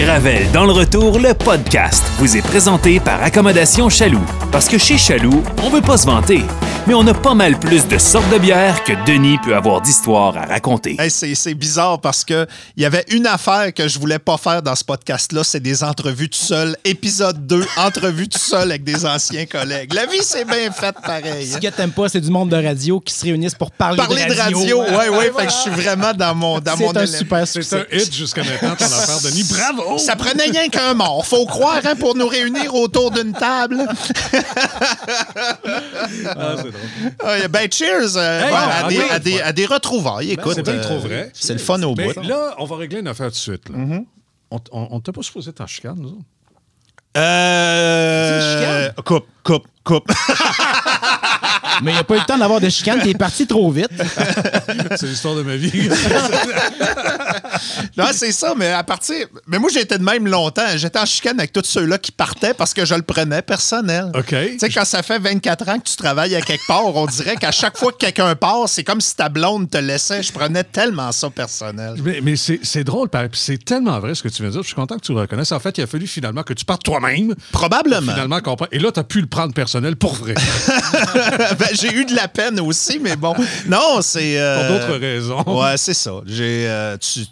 Gravel dans le retour, le podcast, vous est présenté par Accommodation Chaloux. Parce que chez Chaloux, on veut pas se vanter, mais on a pas mal plus de sortes de bières que Denis peut avoir d'histoires à raconter. Hey, c'est, c'est bizarre parce que il y avait une affaire que je voulais pas faire dans ce podcast-là, c'est des entrevues tout seul. Épisode 2, entrevue tout seul avec des anciens collègues. La vie, c'est bien fait pareil. Ce que t'aimes pas, c'est du monde de radio qui se réunissent pour parler, Parler de radio, ouais, ouais, fait que je suis vraiment dans mon, dans mon C'est un élément. super C'est un hit jusqu'à maintenant, ton affaire, Denis. Bravo! Ça prenait rien qu'un mort. Faut croire, hein, pour nous réunir autour d'une table. Ah, c'est drôle. Ah, ben, cheers euh, Hey, à, ah, des, à des- à des retrouvailles. Écoute, c'est euh, trop vrai. C'est le fun au Mais bout. là, on va régler une affaire tout de suite. là. On on- on t'a pas supposé être en chicane, nous autres? Euh, coupe, coupe, coupe. Mais il a pas eu le temps d'avoir de chicane, t'es parti trop vite. C'est l'histoire de ma vie. non, c'est ça, mais à partir. Mais moi, j'étais de même longtemps. J'étais en chicane avec tous ceux-là qui partaient parce que je le prenais personnel. OK. Tu sais, quand ça fait 24 ans que tu travailles à quelque part, on dirait qu'à chaque fois que quelqu'un part, c'est comme si ta blonde te laissait. Je prenais tellement ça personnel. Mais, mais c'est drôle, c'est tellement vrai ce que tu viens de dire. Je suis content que tu le reconnaisses. En fait, il a fallu finalement que tu partes toi-même. Probablement. Finalement, comprendre. Et là, tu as pu le prendre personnel pour vrai. Ben, j'ai eu de la peine aussi, mais bon. Non, c'est. euh, Pour d'autres raisons. Ouais, c'est ça. J'ai, euh, tu-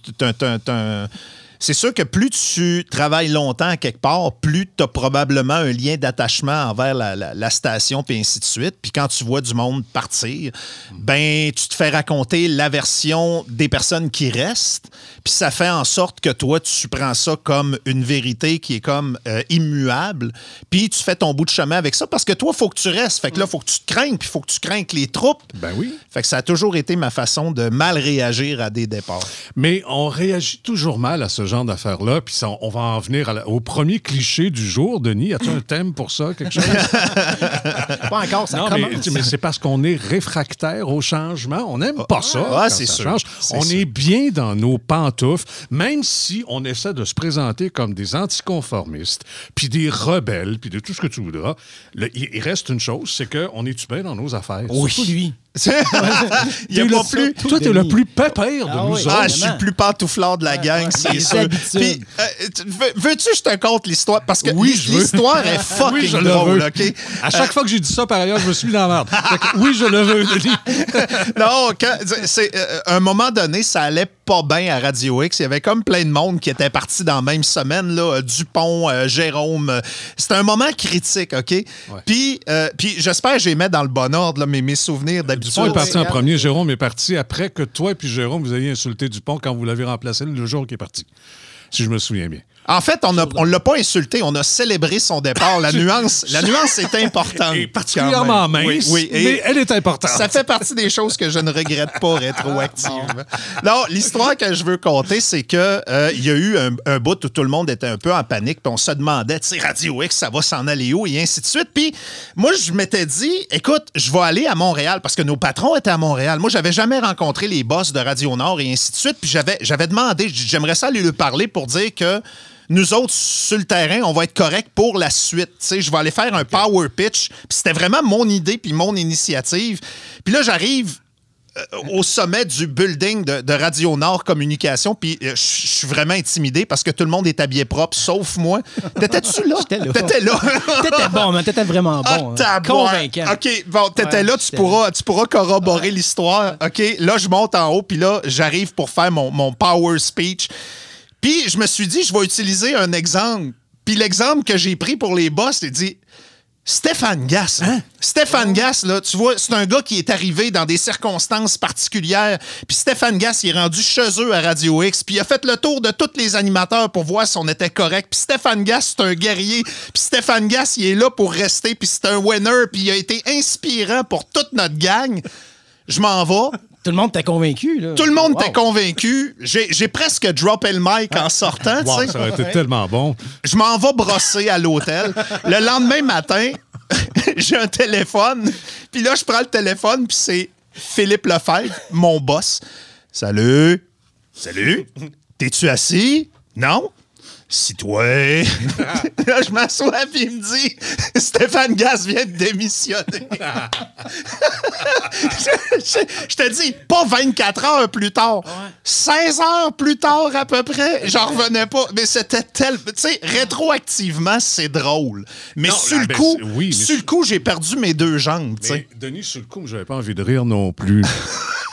C'est sûr que plus tu travailles longtemps à quelque part, plus tu as probablement un lien d'attachement envers la, la- la station, puis ainsi de suite. Puis quand tu vois du monde partir, ben tu te fais raconter la version des personnes qui restent, puis ça fait en sorte que toi, tu prends ça comme une vérité qui est comme euh, immuable, puis tu fais ton bout de chemin avec ça, parce que toi, il faut que tu restes. Fait que là, il faut que tu te craignes, puis il faut que tu craignes les troupes. Ben oui. Fait que ça a toujours été ma façon de mal réagir à des départs. Mais on réagit toujours mal à ce genre d'affaires-là. Puis ça, on va en venir à la- au premier cliché du jour. Denis, as-tu un thème pour ça, quelque chose? Pas encore, ça non, mais, commence. mais c'est parce qu'on est réfractaire au changement. On n'aime pas ça. Ah, c'est sûr. On sûr. est bien dans nos pantoufles, même si on essaie de se présenter comme des anticonformistes, puis des rebelles, puis de tout ce que tu voudras. Le- il, reste une chose, c'est qu'on est bien dans nos affaires? Surtout lui. Il y a pas plus. Toi, t'es le plus pépère de Ah nous oui. autres. Ah, je suis le plus pantouflard de la gang, ouais. c'est sûr. Puis, euh, tu- veux- veux-tu que je te conte l'histoire? Parce que Oui, l'histoire est fucking Oui, je le drôle, veux. OK? À chaque fois que j'ai dit ça, par ailleurs, je me suis mis dans la merde. Oui, je le veux, Denis. Non, quand- c'est, euh, à un moment donné, ça allait pas bien à Radio X. Il y avait comme plein de monde qui était parti dans la même semaine. Là, Euh, Dupont, euh, Jérôme. euh, C'était un moment critique, OK? Puis, euh, puis j'espère que j'ai mis dans le bon ordre là, mes, mes souvenirs d'habitude. Dupont est parti en premier, Jérôme est parti après que toi et puis Jérôme, vous ayez insulté Dupont quand vous l'avez remplacé le jour qu'il est parti. Si je me souviens bien. En fait, on ne l'a pas insulté, on a célébré son départ. La nuance, la nuance est importante. Et particulièrement mince, Oui, oui. Et mais elle est importante. Ça fait partie des choses que je ne regrette pas rétroactivement. non, l'histoire que je veux conter, c'est que euh, il y a eu un, un bout où tout le monde était un peu en panique, puis on se demandait, tu sais, Radio X, ça va s'en aller où, et ainsi de suite. Puis moi, je m'étais dit, écoute, je vais aller à Montréal, parce que nos patrons étaient à Montréal. Moi, j'avais jamais rencontré les boss de Radio Nord, et ainsi de suite. Puis j'avais, j'avais demandé, j'aimerais ça aller lui parler pour dire que nous autres, sur le terrain, on va être correct pour la suite. Tu sais, je vais aller faire un power pitch. Puis c'était vraiment mon idée puis mon initiative. Puis là, j'arrive euh, au sommet du building de, de Radio Nord Communication, puis euh, je suis vraiment intimidé parce que tout le monde est habillé propre, sauf moi. T'étais-tu là? J'étais là. T'étais là. T'étais bon, man. T'étais vraiment Ah, bon. hein. tabarouette. Convaincant. OK, bon, t'étais Ouais, là, tu pourras, tu pourras corroborer l'histoire. OK, là, je monte en haut, puis là, j'arrive pour faire mon, mon power speech. Puis je me suis dit, je vais utiliser un exemple. Puis l'exemple que j'ai pris pour les boss, c'est dit Stéphane Gass. Hein? Stéphane Gass, là, tu vois, c'est un gars qui est arrivé dans des circonstances particulières. Puis Stéphane Gass, il est rendu chez eux à Radio X. Puis il a fait le tour de tous les animateurs pour voir si on était correct. Puis Stéphane Gass, c'est un guerrier. Puis Stéphane Gass, il est là pour rester. Puis c'est un winner. Puis il a été inspirant pour toute notre gang. Je m'en vais. Tout le monde t'a convaincu. Là. Tout le monde Wow. était convaincu. J'ai j'ai presque droppé le mic en sortant. tu Wow, sais. ça aurait été tellement bon. Je m'en vais brosser à l'hôtel. Le lendemain matin, j'ai un téléphone. Puis là, je prends le téléphone, puis c'est Philippe Lefebvre, mon boss. Salut. Salut. T'es-tu assis? Non? Si toi. là, je m'assois puis il me dit Stéphane Gas vient de démissionner. je, je- je te dis, pas 24 heures plus tard. 16 heures plus tard à peu près. J'en revenais pas. Mais c'était tel. Tu sais, rétroactivement, c'est drôle. Mais Non, sur le coup, oui, mais sur le sur- coup, j'ai perdu mes deux jambes. Mais Denis, sur le coup, j'avais pas envie de rire non plus,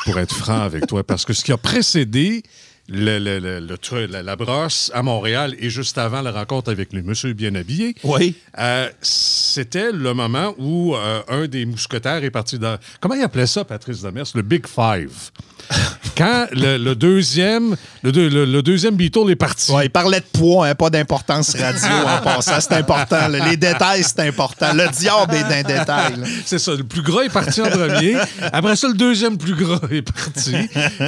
pour être franc avec toi, parce que ce qui a précédé le, le- le- la, la brosse à Montréal et juste avant la rencontre avec le monsieur bien habillé, Oui. euh, c'était le moment où euh, un des mousquetaires est parti dans... Comment il appelait ça, Patrice Demers? Le Big Five. Quand le, deuxième le, deux- le- deuxième Beatle est parti, Ouais, il parlait de poids, hein, pas d'importance radio en passant. C'est important. là. Les détails, c'est important. Le diable est d'un détail. C'est ça, le plus gras est parti en premier. Après ça, le deuxième plus gras est parti.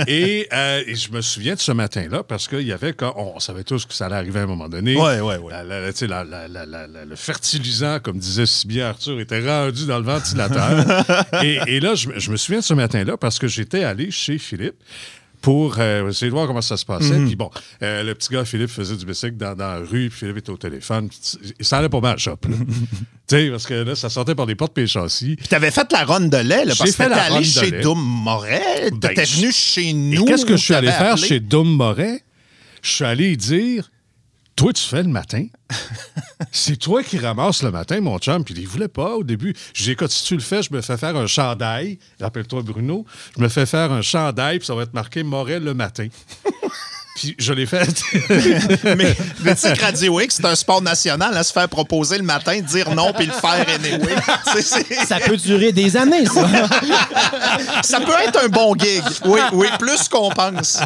Et, euh, et je me souviens de ce matin-là parce qu'il y avait, quand on, savait tous que ça allait arriver à un moment donné. Ouais, ouais, ouais. La- la- la- le fertilisant, comme disait si bien Arthur, était rendu dans le ventilateur. et, et là, je, me- je me souviens de ce matin-là parce que j'étais allé chez Philippe pour euh, essayer de voir comment ça se passait. Puis bon, euh, le petit gars, Philippe, faisait du bicycle dans, dans la rue, puis Philippe était au téléphone. Puis ça allait pas mal, shop. là. tu sais, parce que là, ça sortait par les portes et les châssis. Puis t'avais fait la ronde de lait, là, parce que t'étais allé chez. Doom Moret. Ben, T'étais venu chez nous. qu'est-ce que je suis allé faire appelé. chez Dom Moret? Je suis allé dire Toi, tu fais le matin. C'est toi qui ramasses le matin, mon chum. Puis il voulait pas au début. Dis Écoute, si tu le fais, je me fais faire un chandail. Rappelle-toi, Bruno. Je me fais faire un chandail, puis ça va être marqué Moret le matin. puis je l'ai fait. mais mais tu sais que Radio X, c'est un sport national, à se faire proposer le matin, dire non, puis le faire anyway. C'est- Ça peut durer des années, ça. ça peut être un bon gig. Oui, oui, plus qu'on pense.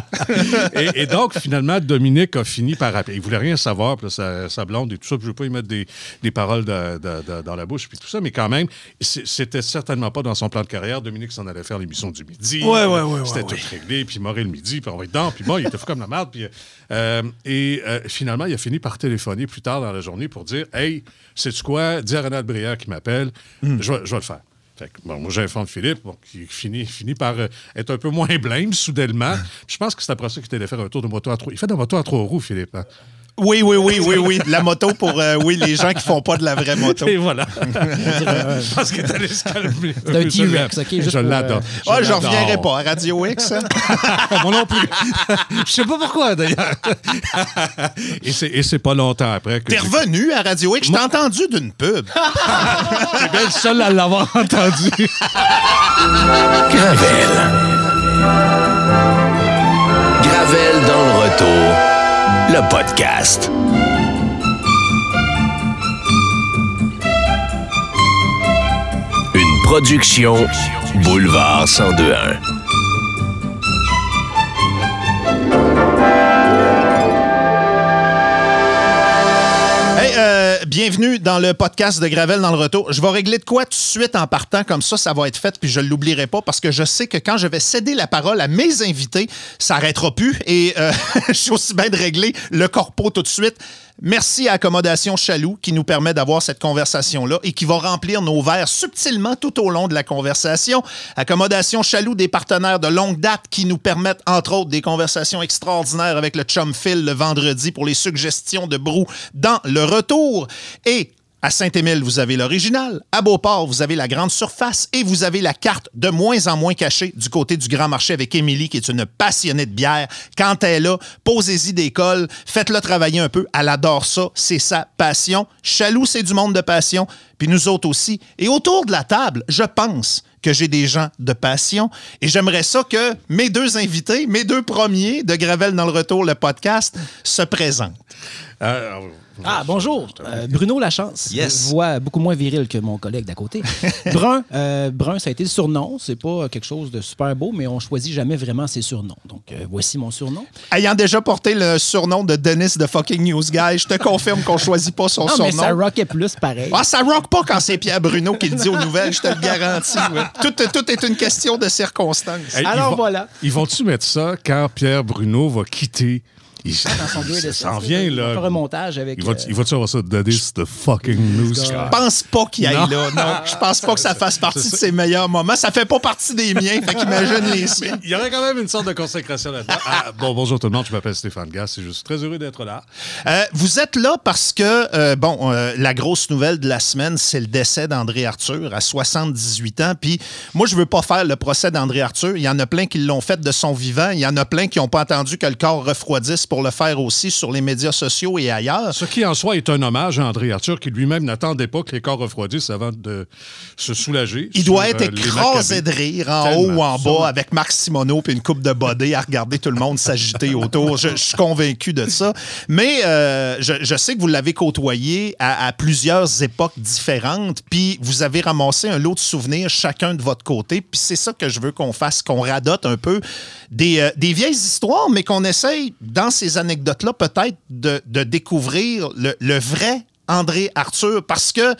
et, et donc, finalement, Dominique a fini par appeler. Il voulait rien savoir, puis là, sa, sa blonde et tout ça. Puis je ne veux pas y mettre des, des paroles de- de- de- dans la bouche, puis tout ça, mais quand même, c'était certainement pas dans son plan de carrière. Dominique s'en allait faire l'émission du midi. Ouais, ouais, ouais, C'était ouais, tout ouais. réglé, puis il m'aurait le midi, puis on va être dedans. Puis bon, il était fou comme la merde. Puis, euh, et euh, finalement, il a fini par téléphoner plus tard dans la journée pour dire Hey, sais-tu quoi Dis à Renate Brière qui m'appelle, Hmm. je, vais, je vais le faire. Fait que, bon, moi, j'informe Philippe, bon, qui finit, finit par euh, être un peu moins blême soudainement. Je pense que c'est après ça qu'il allé faire un tour de moto à trois. Il fait de la moto à trois roues, Philippe. hein? Oui, oui, oui, oui, oui. La moto pour, euh, oui, les gens qui font pas de la vraie moto. Et voilà. je pense qu'il est allé se calmer. C'est un Je T-Rex. OK, juste Je l'adore. euh, Ah, je reviendrai pas à Radio X. hein. Moi non plus. Je sais pas pourquoi, d'ailleurs. et c'est et c'est pas longtemps après que T'es revenu à Radio X. Je t'ai entendu d'une pub. T'es bien le seul à l'avoir entendu. Gravel. Gravel dans le retour. Le podcast. Une production Boulevard 1021. Bienvenue dans le podcast de Gravel dans le retour. Je vais régler de quoi tout de suite en partant, comme ça, ça va être fait, puis je ne l'oublierai pas, parce que je sais que quand je vais céder la parole à mes invités, ça n'arrêtera plus, et euh, je suis aussi bien de régler le corpo tout de suite. Merci à Accommodation Chaloux qui nous permet d'avoir cette conversation-là et qui va remplir nos verres subtilement tout au long de la conversation. Accommodation Chaloux, des partenaires de longue date qui nous permettent, entre autres, des conversations extraordinaires avec le chum Phil le vendredi pour les suggestions de brou dans le retour. Et à Saint-Émile, vous avez l'original. À Beauport, vous avez la grande surface et vous avez la carte de moins en moins cachée du côté du grand marché avec Émilie, qui est une passionnée de bière. Quand elle est là, posez-y des cols, faites-le travailler un peu. Elle adore ça. C'est sa passion. Chaloux, c'est du monde de passion. Puis nous autres aussi. Et autour de la table, je pense que j'ai des gens de passion. Et j'aimerais ça que mes deux invités, mes deux premiers de Gravel dans le retour, le podcast, se présentent. Euh, Ah, bonjour. Euh, Bruno Lachance. Yes. Voix beaucoup moins viril que mon collègue d'à côté. Brun, euh, Brun, ça a été le surnom. C'est pas quelque chose de super beau, mais on choisit jamais vraiment ses surnoms. Donc, euh, voici mon surnom. Ayant déjà porté le surnom de Dennis de fucking News Guy, je te confirme qu'on choisit pas son Non, surnom. mais ça rockait plus pareil. Ah, ça rock pas quand c'est Pierre Bruno qui le dit aux nouvelles, je te le garantis. ouais. Tout, tout est une question de circonstances. hey, Alors ils vont- voilà. Ils vont-tu mettre ça quand Pierre Bruno va quitter Il, ça s'en là. vient, Il va là. faire un montage avec. Il va, euh, il va-tu avoir ça? That is the fucking news. Je pense pas qu'il aille là. Non, je pense pas que ça fasse partie c'est de ses meilleurs moments. Ça fait pas partie des miens. Fait qu'imagine les siens. Il y aurait quand même une sorte de consécration là-dedans. Ah, bon, bonjour tout le monde, je m'appelle Stéphane Gass et je suis très heureux d'être là. Euh, vous êtes là parce que, euh, bon, euh, la grosse nouvelle de la semaine, c'est le décès d'André Arthur à 78 ans. Puis moi, je veux pas faire le procès d'André Arthur. Il y en a plein qui l'ont fait de son vivant. Il y en a plein qui n'ont pas attendu que le corps refroidisse pour le faire aussi sur les médias sociaux et ailleurs. Ce qui en soi est un hommage à André Arthur qui lui-même n'attendait pas que les corps refroidissent avant de se soulager. Il doit être euh, écrasé de rire en Tellement, haut ou en bas avec Marc Simoneau puis une coupe de bodé à regarder tout le monde s'agiter autour. Je, je suis convaincu de ça. Mais euh, je, je sais que vous l'avez côtoyé à, à plusieurs époques différentes, puis vous avez ramassé un lot de souvenirs chacun de votre côté. Puis c'est ça que je veux qu'on fasse, qu'on radote un peu des, euh, des vieilles histoires, mais qu'on essaye, dans ces anecdotes-là, peut-être de, de découvrir le, le vrai André Arthur, parce que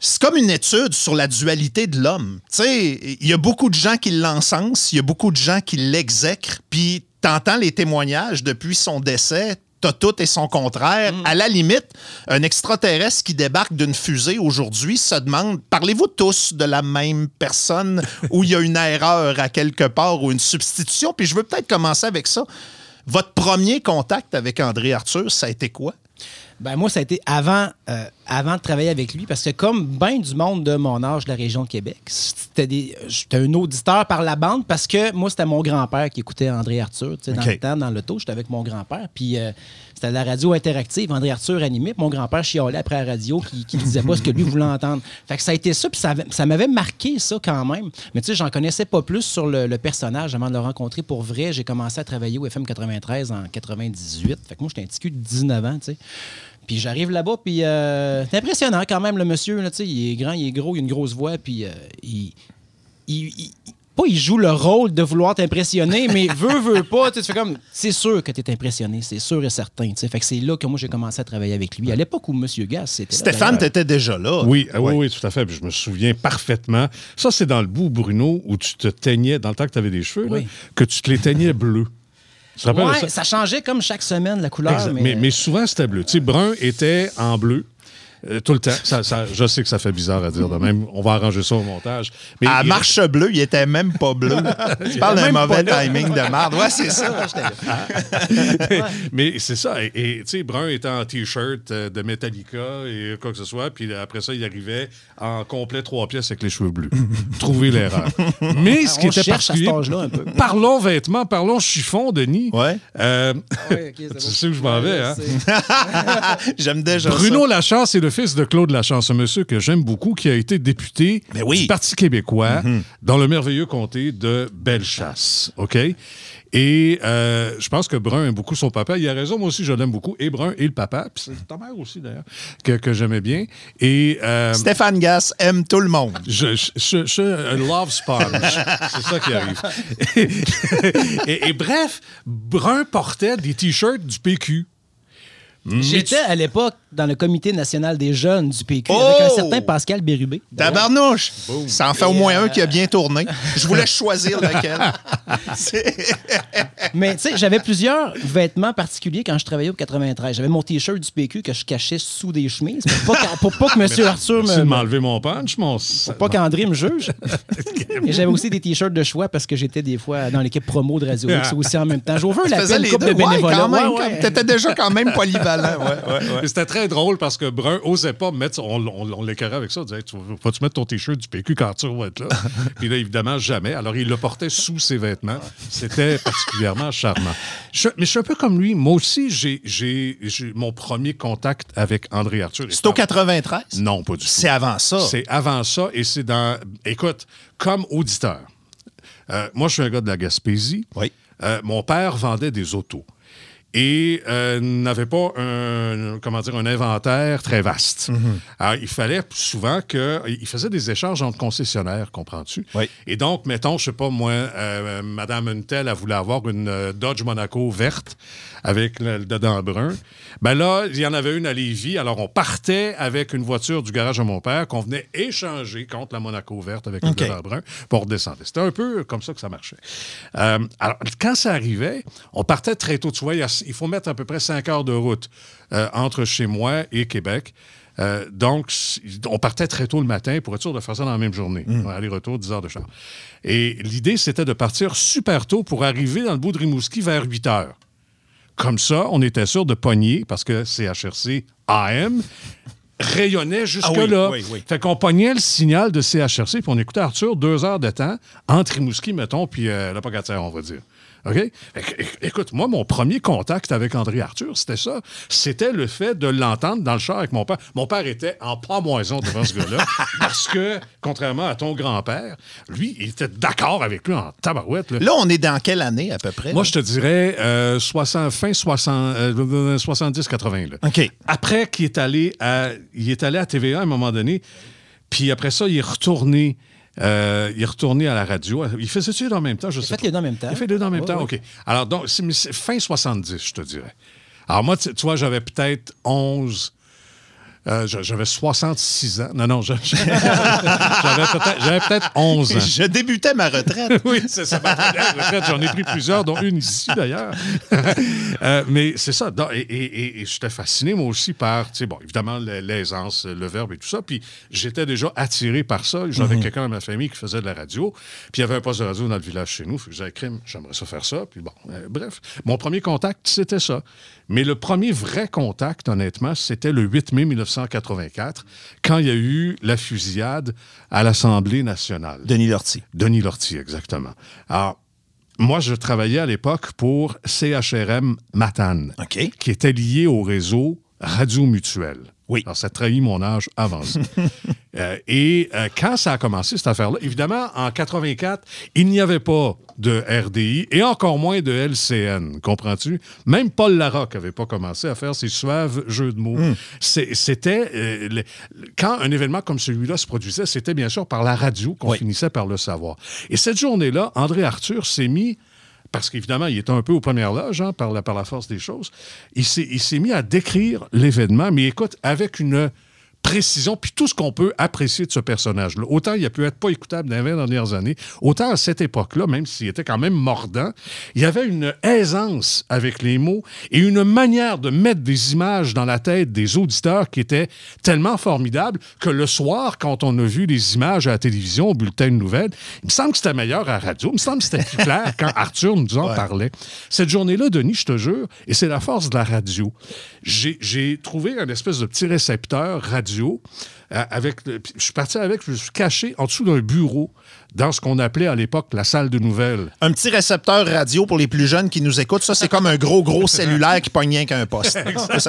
c'est comme une étude sur la dualité de l'homme. Tu sais, il y a beaucoup de gens qui l'encensent, il y a beaucoup de gens qui l'exècrent, puis t'entends les témoignages depuis son décès, t'as tout et son contraire. À la limite, un extraterrestre qui débarque d'une fusée aujourd'hui se demande, parlez-vous tous de la même personne ou il y a une erreur à quelque part ou une substitution? Puis je veux peut-être commencer avec ça. Votre premier contact avec André Arthur, ça a été quoi? Ben moi, ça a été avant, euh, avant de travailler avec lui, parce que comme bien du monde de mon âge de la région de Québec, j'étais un auditeur par la bande parce que moi, c'était mon grand-père qui écoutait André Arthur. Dans le temps, dans l'auto, j'étais avec mon grand-père. Puis euh, c'était la radio interactive, André Arthur animé. Mon grand-père chialait après la radio qui, qui disait pas ce que lui voulait entendre. Fait que ça a été ça, puis ça, ça m'avait marqué ça quand même. Mais tu sais, j'en connaissais pas plus sur le, personnage avant de le rencontrer pour vrai. J'ai commencé à travailler au FM 93 en 98. Fait que moi, j'étais un petit cul de 19 ans. Puis j'arrive là-bas, puis euh, c'est impressionnant quand même, le monsieur. Là, il est grand, il est gros, il a une grosse voix, puis euh, il- Pas il joue le rôle de vouloir t'impressionner, mais veut, veut pas. Tu fais comme. C'est sûr que tu es impressionné, c'est sûr et certain. Fait que c'est là que moi j'ai commencé à travailler avec lui. À l'époque où M. Gass, c'était. Stéphane, t'étais déjà là. Oui, ah oui, Ouais. oui, tout à fait. Puis je me souviens parfaitement. Ça, c'est dans le bout, Bruno, où tu te teignais, dans le temps que tu avais des cheveux, là, que tu te les teignais bleus. Tu te rappelles de Ouais, ça? ça changeait comme chaque semaine la couleur. Mais, Mais, mais souvent, c'était bleu. Tu sais, brun était en bleu. Euh, tout le temps. Ça, ça- je sais que ça fait bizarre à dire de même. On va arranger ça au montage. Mais À il- marche bleue, il était même pas bleu. tu parles d'un mauvais timing de merde. Ouais, c'est ça. Mais c'est ça. Et tu sais, Brun était en T-shirt euh, de Metallica et quoi que ce soit. Puis après ça, il arrivait en complet trois pièces avec les cheveux bleus. Trouvez l'erreur. Mais ce qui On était cherche à cet particulier... âge-là un peu. Parlons vêtements, parlons chiffon, Denis. Ouais. Euh, Ouais, c'est tu bon. sais où je m'en vais, hein? J'aime déjà Bruno ça. Lachance est le fils de Claude Lachance, un monsieur que j'aime beaucoup, qui a été député Ben oui. du Parti québécois dans le merveilleux comté de Bellechasse. OK? Et euh, je pense que Brun aime beaucoup son papa. Il a raison, moi aussi, je l'aime beaucoup. Et Brun et le papa. Puis c'est ta mère aussi, d'ailleurs, que, que j'aimais bien. Et euh, Stéphane Gass aime tout le monde. je, un love sponge. C'est ça qui arrive. et, et bref, Brun portait des T-shirts du PQ. J'étais à l'époque dans le comité national des jeunes du PQ avec Oh! un certain Pascal Bérubé. Tabarnouche! Ça en fait au moins euh, un qui a bien tourné. Je voulais choisir lequel. Mais tu sais, j'avais plusieurs vêtements particuliers quand je travaillais au 93. J'avais mon t-shirt du PQ que je cachais sous des chemises pour pas, pour pas que M. Arthur me. m'enlever mon punch, mon... Pour pas qu'André me juge. Et j'avais aussi des t-shirts de choix parce que j'étais des fois dans l'équipe promo de Radio X aussi en même temps. J'ouvre la coupe de Ouais, bénévolat. Ouais, ouais. T'étais déjà quand même polyvalent. Ouais, ouais, ouais. Mais C'était très drôle parce que Brun osait pas mettre. On, on, on l'écœurait avec ça. On disait, tu vas tu mettre ton t-shirt du PQ quand tu vas être là? Puis là, évidemment, jamais. Alors, il le portait sous ses vêtements. C'était particulièrement charmant. Je- mais je suis un peu comme lui. Moi aussi, j'ai mon premier contact avec André Arthur. C'est au 93? Non, pas du tout. C'est avant ça. C'est avant ça et c'est dans. Écoute, comme auditeur, euh, moi, je suis un gars de la Gaspésie. Oui. Euh, mon père vendait des autos et euh, n'avait pas un, comment dire, un inventaire très vaste. Alors, il fallait souvent que... Il faisait des échanges entre concessionnaires, comprends-tu? Oui. Et donc, mettons, je sais pas, moi, euh, Madame Untel, elle voulait avoir une euh, Dodge Monaco verte avec le, le dedans brun. Ben là, il y en avait une à Lévis. Alors, on partait avec une voiture du garage de mon père qu'on venait échanger contre la Monaco verte avec le dedans brun pour redescendre. C'était un peu comme ça que ça marchait. Euh, alors, quand ça arrivait, on partait très tôt. Tu vois, il faut mettre à peu près 5 heures de route euh, entre chez moi et Québec. Euh, donc, on partait très tôt le matin pour être sûr de faire ça dans la même journée. Aller-retour, 10 heures de char. Et l'idée, c'était de partir super tôt pour arriver dans le bout de Rimouski vers 8 heures. Comme ça, on était sûr de pogner, parce que CHRC AM rayonnait jusque-là. Ah oui, oui, oui. Fait qu'on pognait le signal de CHRC, puis on écoutait Arthur deux heures de temps, entre Rimouski, mettons, puis euh, la Pocatière, on va dire. OK? Écoute, moi, mon premier contact avec André Arthur, c'était ça. C'était le fait de l'entendre dans le char avec mon père. Mon père était en pas-moison devant ce gars-là, parce que, contrairement à ton grand-père, lui, il était d'accord avec lui en tabarouette. là. Là, on est dans quelle année à peu près? Moi, là? je te dirais euh, 60, fin 60, euh, 70-80. là. OK. Après qu'il est allé à, il est allé à TVA à un moment donné, puis après ça, il est retourné. Euh, il est retourné à la radio. Il faisait-tu en même temps? Je sais fait pas. les deux en même temps. Il fait les deux en même temps, oui. OK. Alors, donc, c'est fin 70, je te dirais. Alors, moi, tu vois, j'avais peut-être 11. Euh, j'a- j'avais 66 ans. Non, non, j'avais peut-être peut-être 11 ans. Je débutais ma retraite. Oui, c'est ça. ma première retraite. J'en ai pris plusieurs, dont une ici d'ailleurs. Euh, mais c'est ça. Et, et- et- et j'étais fasciné, moi aussi, par, tu sais, bon, évidemment, la- l'aisance, le verbe et tout ça. Puis j'étais déjà attiré par ça. J'avais quelqu'un dans ma famille qui faisait de la radio. Puis il y avait un poste de radio dans le village chez nous. Disais, crime, j'aimerais ça faire ça. Puis bon, euh, bref. Mon premier contact, c'était ça. Mais le premier vrai contact, honnêtement, c'était le 8 mai 1984, quand il y a eu la fusillade à l'Assemblée nationale. Denis Lortie. Denis Lortie, exactement. Alors, moi, je travaillais à l'époque pour CHRM Matane, qui était lié au réseau Radio Mutuel. Oui. Alors, ça trahit mon âge avancé. Euh, et euh, quand ça a commencé, cette affaire-là, évidemment, en 84, il n'y avait pas de RDI et encore moins de LCN, comprends-tu? Même Paul Larocque n'avait pas commencé à faire ses suaves jeux de mots. C'est- C'était... euh, le- quand un événement comme celui-là se produisait, c'était bien sûr par la radio qu'on Oui. finissait par le savoir. Et cette journée-là, André Arthur s'est mis parce qu'évidemment, il était un peu aux premières loges hein, par, la, force des choses. Il s'est mis à décrire l'événement, mais écoute, avec une précision, puis tout ce qu'on peut apprécier de ce personnage-là. Autant il a pu être pas écoutable dans les 20 dernières années, autant à cette époque-là, même s'il était quand même mordant, il y avait une aisance avec les mots et une manière de mettre des images dans la tête des auditeurs qui était tellement formidable que le soir, quand on a vu les images à la télévision, au bulletin de nouvelles, il me semble que c'était meilleur à la radio. Il me semble que c'était plus clair quand Arthur nous en parlait. Cette journée-là, Denis, je te jure, et c'est la force de la radio, j'ai j'ai trouvé un espèce de petit récepteur radio. Euh, avec, je suis parti avec, je me suis caché en dessous d'un bureau dans ce qu'on appelait à l'époque la salle de nouvelles. Un petit récepteur radio pour les plus jeunes qui nous écoutent. Ça, c'est comme un gros, gros cellulaire qui pogne rien qu'un poste.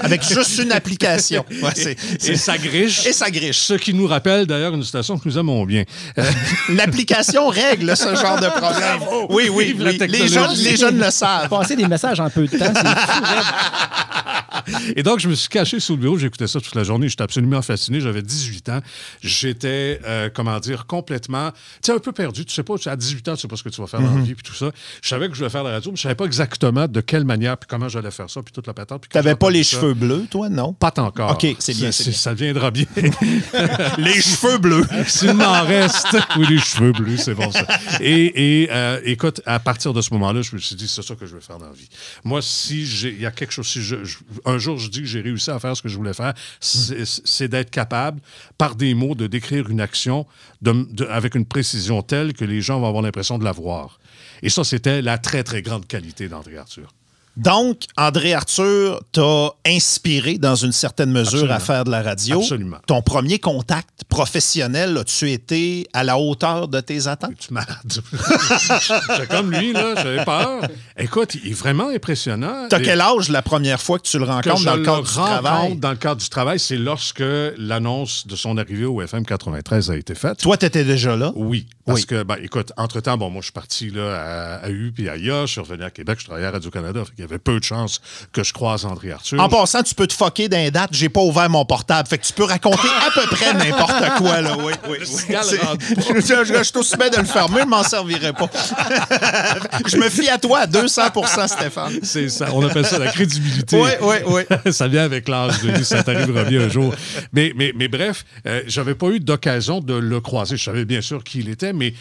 Avec juste une application. Ouais, c'est- Et ça griche. Et ça griche. Ce qui nous rappelle d'ailleurs une station que nous aimons bien. Euh, L'application règle ce genre de problème. Oui, oui, oui. Les jeunes, les jeunes le savent. Passer des messages en peu de temps, c'est fou, raide. Et donc, je me suis caché sous le bureau, j'écoutais ça toute la journée, j'étais absolument fasciné, j'avais 18 ans, j'étais, euh, comment dire, complètement, tu sais, un peu perdu, tu sais pas, à 18 ans, tu sais pas ce que tu vas faire dans la vie, puis tout ça. Je savais que je voulais faire la radio, mais je savais pas exactement de quelle manière, puis comment j'allais faire ça, puis toute la patente. T'avais j'ai pas les ça- cheveux bleus, toi, non? Pas encore. OK, c'est bien. Ça viendra bien. Les cheveux bleus. S'il m'en reste. Oui, les cheveux bleus, c'est bon ça. Et, et, euh, écoute, à partir de ce moment-là, je me suis dit, c'est ça que je veux faire dans la vie. Moi, si j'ai, il y a quelque chose, si je, je- un jour je dis que j'ai réussi à faire ce que je voulais faire, c'est, c'est d'être capable, par des mots, de décrire une action de- de- avec une précision telle que les gens vont avoir l'impression de la voir. Et ça, c'était la très, très grande qualité d'André Arthur. Donc, André Arthur t'a inspiré dans une certaine mesure Absolument. à faire de la radio. Absolument. Ton premier contact professionnel, as-tu été à la hauteur de tes attentes? Es-tu malade? J'étais comme lui, là, j'avais peur. Écoute, il est vraiment impressionnant. T'as Et- quel âge la première fois que tu le rencontres dans le cadre du travail? Dans le cadre du travail, c'est lorsque l'annonce de son arrivée au FM 93 a été faite. Toi, t'étais déjà là? Oui, parce Oui. que, ben, écoute, entre-temps, bon, moi, je suis parti là, à, à U puis à IA, je suis revenu à Québec, je travaillais à Radio-Canada, avait peu de chances que je croise André Arthur. En passant, tu peux te foquer d'un date, j'ai pas ouvert mon portable. Fait que tu peux raconter à peu près n'importe quoi, là. Oui, oui. oui. Je, je, je suis aussi bien de le fermer, je m'en servirai pas. je me fie à toi à 200% Stéphane. C'est ça, on appelle ça la crédibilité. Oui, oui, oui. ça vient avec l'âge, Denis, ça t'arrivera bien un jour. Mais, mais, mais bref, euh, j'avais pas eu d'occasion de le croiser. Je savais bien sûr qui il était, mais